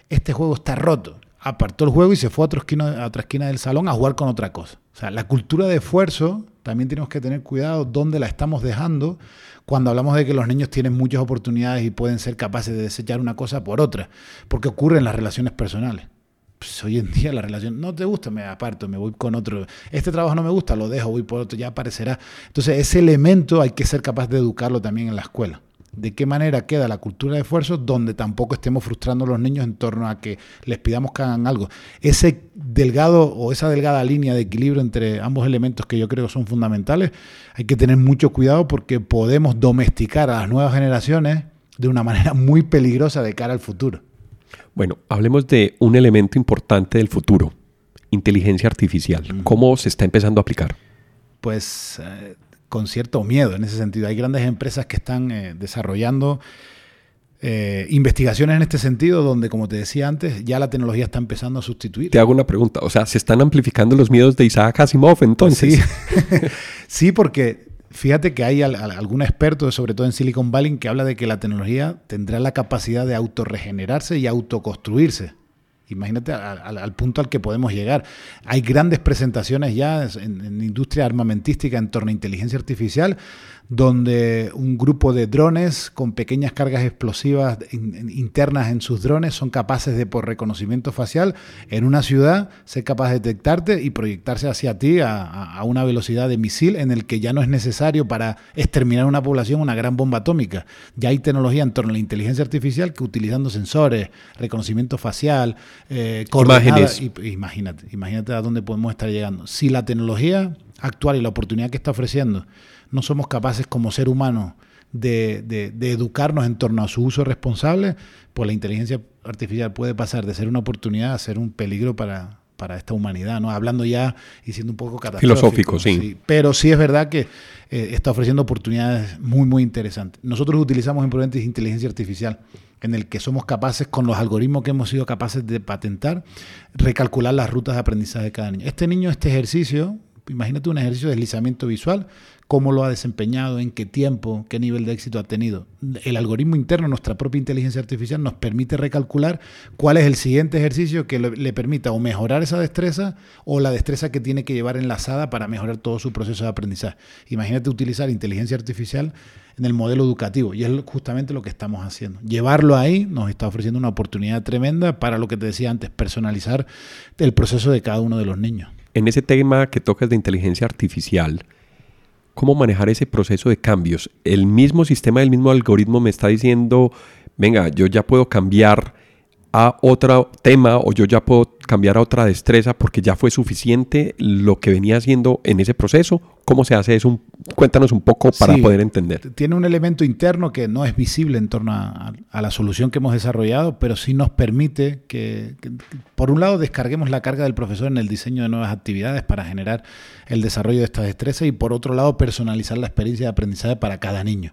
Este juego está roto. Apartó el juego y se fue a otra esquina, a otra esquina del salón a jugar con otra cosa. O sea, la cultura de esfuerzo también tenemos que tener cuidado dónde la estamos dejando cuando hablamos de que los niños tienen muchas oportunidades y pueden ser capaces de desechar una cosa por otra, porque ocurre en las relaciones personales pues, hoy en día la relación no te gusta, me aparto, me voy con otro. Este trabajo no me gusta, lo dejo, voy por otro, ya aparecerá. Entonces, ese elemento hay que ser capaz de educarlo también en la escuela de qué manera queda la cultura de esfuerzo donde tampoco estemos frustrando a los niños en torno a que les pidamos que hagan algo. Ese delgado o esa delgada línea de equilibrio entre ambos elementos que yo creo son fundamentales, hay que tener mucho cuidado porque podemos domesticar a las nuevas generaciones de una manera muy peligrosa de cara al futuro. Bueno, hablemos de un elemento importante del futuro, inteligencia artificial. ¿Cómo se está empezando a aplicar? Pues eh, con cierto miedo en ese sentido. Hay grandes empresas que están eh, desarrollando eh, investigaciones en este sentido donde, como te decía antes, ya la tecnología está empezando a sustituir. Te hago una pregunta, o sea, ¿se están amplificando los miedos de Isaac Asimov entonces? Sí, sí porque fíjate que hay algún experto, sobre todo en Silicon Valley, que habla de que la tecnología tendrá la capacidad de autorregenerarse y autoconstruirse. Imagínate al, punto al que podemos llegar. Hay grandes presentaciones ya en, en, industria armamentística en torno a inteligencia artificial, donde un grupo de drones con pequeñas cargas explosivas internas en sus drones son capaces de, por reconocimiento facial, en una ciudad, ser capaz de detectarte y proyectarse hacia ti a, una velocidad de misil en el que ya no es necesario para exterminar una población una gran bomba atómica. Ya hay tecnología en torno a la inteligencia artificial que utilizando sensores, reconocimiento facial, eh, imágenes. imagínate, imagínate a dónde podemos estar llegando. Si la tecnología actual y la oportunidad que está ofreciendo no somos capaces como ser humano de, educarnos en torno a su uso responsable, pues la inteligencia artificial puede pasar de ser una oportunidad a ser un peligro para, para esta humanidad, ¿no? Hablando ya y siendo un poco catastrófico. Filosófico, sí. Pero sí es verdad que eh, está ofreciendo oportunidades muy, muy interesantes. Nosotros utilizamos en Prudentes inteligencia artificial, en el que somos capaces, con los algoritmos que hemos sido capaces de patentar, recalcular las rutas de aprendizaje de cada niño. Este niño, este ejercicio, imagínate un ejercicio de deslizamiento visual, cómo lo ha desempeñado, en qué tiempo, qué nivel de éxito ha tenido. El algoritmo interno, nuestra propia inteligencia artificial, nos permite recalcular cuál es el siguiente ejercicio que le permita o mejorar esa destreza o la destreza que tiene que llevar enlazada para mejorar todo su proceso de aprendizaje. Imagínate utilizar inteligencia artificial en el modelo educativo y es justamente lo que estamos haciendo. Llevarlo ahí nos está ofreciendo una oportunidad tremenda para lo que te decía antes, personalizar el proceso de cada uno de los niños. En ese tema que tocas de inteligencia artificial, cómo manejar ese proceso de cambios. El mismo sistema, el mismo algoritmo me está diciendo, venga, yo ya puedo cambiar a otro tema o yo ya puedo cambiar a otra destreza porque ya fue suficiente lo que venía haciendo en ese proceso. ¿Cómo se hace eso? Cuéntanos un poco para poder entender. Tiene un elemento interno que no es visible en torno a, la solución que hemos desarrollado, pero sí nos permite que, por un lado, descarguemos la carga del profesor en el diseño de nuevas actividades para generar el desarrollo de estas destrezas y, por otro lado, personalizar la experiencia de aprendizaje para cada niño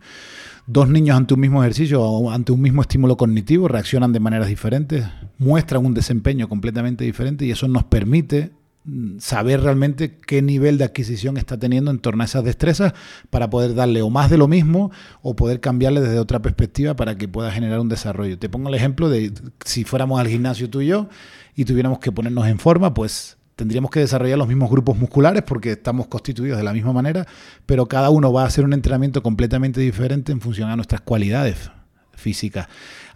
dos niños ante un mismo ejercicio o ante un mismo estímulo cognitivo reaccionan de maneras diferentes, muestran un desempeño completamente diferente y eso nos permite mm, saber realmente qué nivel de adquisición está teniendo en torno a esas destrezas para poder darle o más de lo mismo o poder cambiarle desde otra perspectiva para que pueda generar un desarrollo. Te pongo el ejemplo de si fuéramos al gimnasio tú y yo y tuviéramos que ponernos en forma, pues tendríamos que desarrollar los mismos grupos musculares porque estamos constituidos de la misma manera, pero cada uno va a hacer un entrenamiento completamente diferente en función a nuestras cualidades físicas.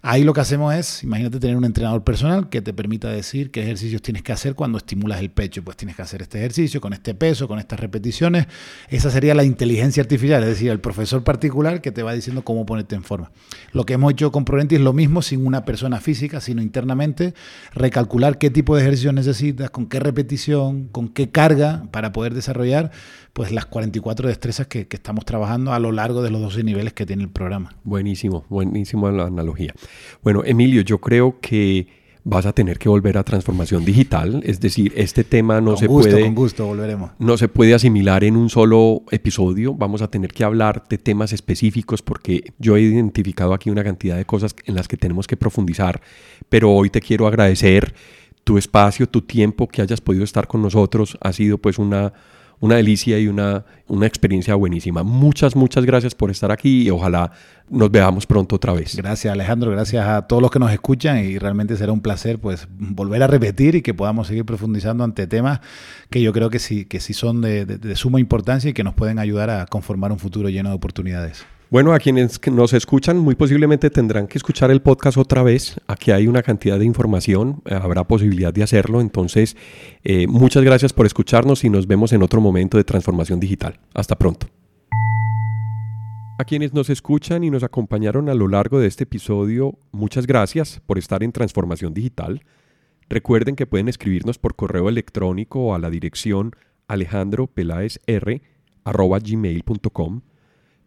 Ahí lo que hacemos es, imagínate tener un entrenador personal que te permita decir qué ejercicios tienes que hacer cuando estimulas el pecho. Pues tienes que hacer este ejercicio con este peso, con estas repeticiones. Esa sería la inteligencia artificial, es decir, el profesor particular que te va diciendo cómo ponerte en forma. Lo que hemos hecho con Prudenti es lo mismo sin una persona física, sino internamente recalcular qué tipo de ejercicio necesitas, con qué repetición, con qué carga para poder desarrollar pues las 44 destrezas que, que, estamos trabajando a lo largo de los 12 niveles que tiene el programa. Buenísimo, buenísimo la analogía. Bueno, Emilio, yo creo que vas a tener que volver a transformación digital, es decir, este tema no se puede con gusto volveremos. No se puede asimilar en un solo episodio, vamos a tener que hablar de temas específicos porque yo he identificado aquí una cantidad de cosas en las que tenemos que profundizar, pero hoy te quiero agradecer tu espacio, tu tiempo que hayas podido estar con nosotros, ha sido pues una una delicia y una, una experiencia buenísima. Muchas, muchas gracias por estar aquí y ojalá nos veamos pronto otra vez. Gracias Alejandro, gracias a todos los que nos escuchan y realmente será un placer pues volver a repetir y que podamos seguir profundizando ante temas que yo creo que sí, que sí son de, de suma importancia y que nos pueden ayudar a conformar un futuro lleno de oportunidades. Bueno, a quienes nos escuchan muy posiblemente tendrán que escuchar el podcast otra vez. Aquí hay una cantidad de información, eh, habrá posibilidad de hacerlo. Entonces, eh, muchas gracias por escucharnos y nos vemos en otro momento de transformación digital. Hasta pronto. A quienes nos escuchan y nos acompañaron a lo largo de este episodio, muchas gracias por estar en Transformación Digital. Recuerden que pueden escribirnos por correo electrónico a la dirección alejandropelaesr.gmail.com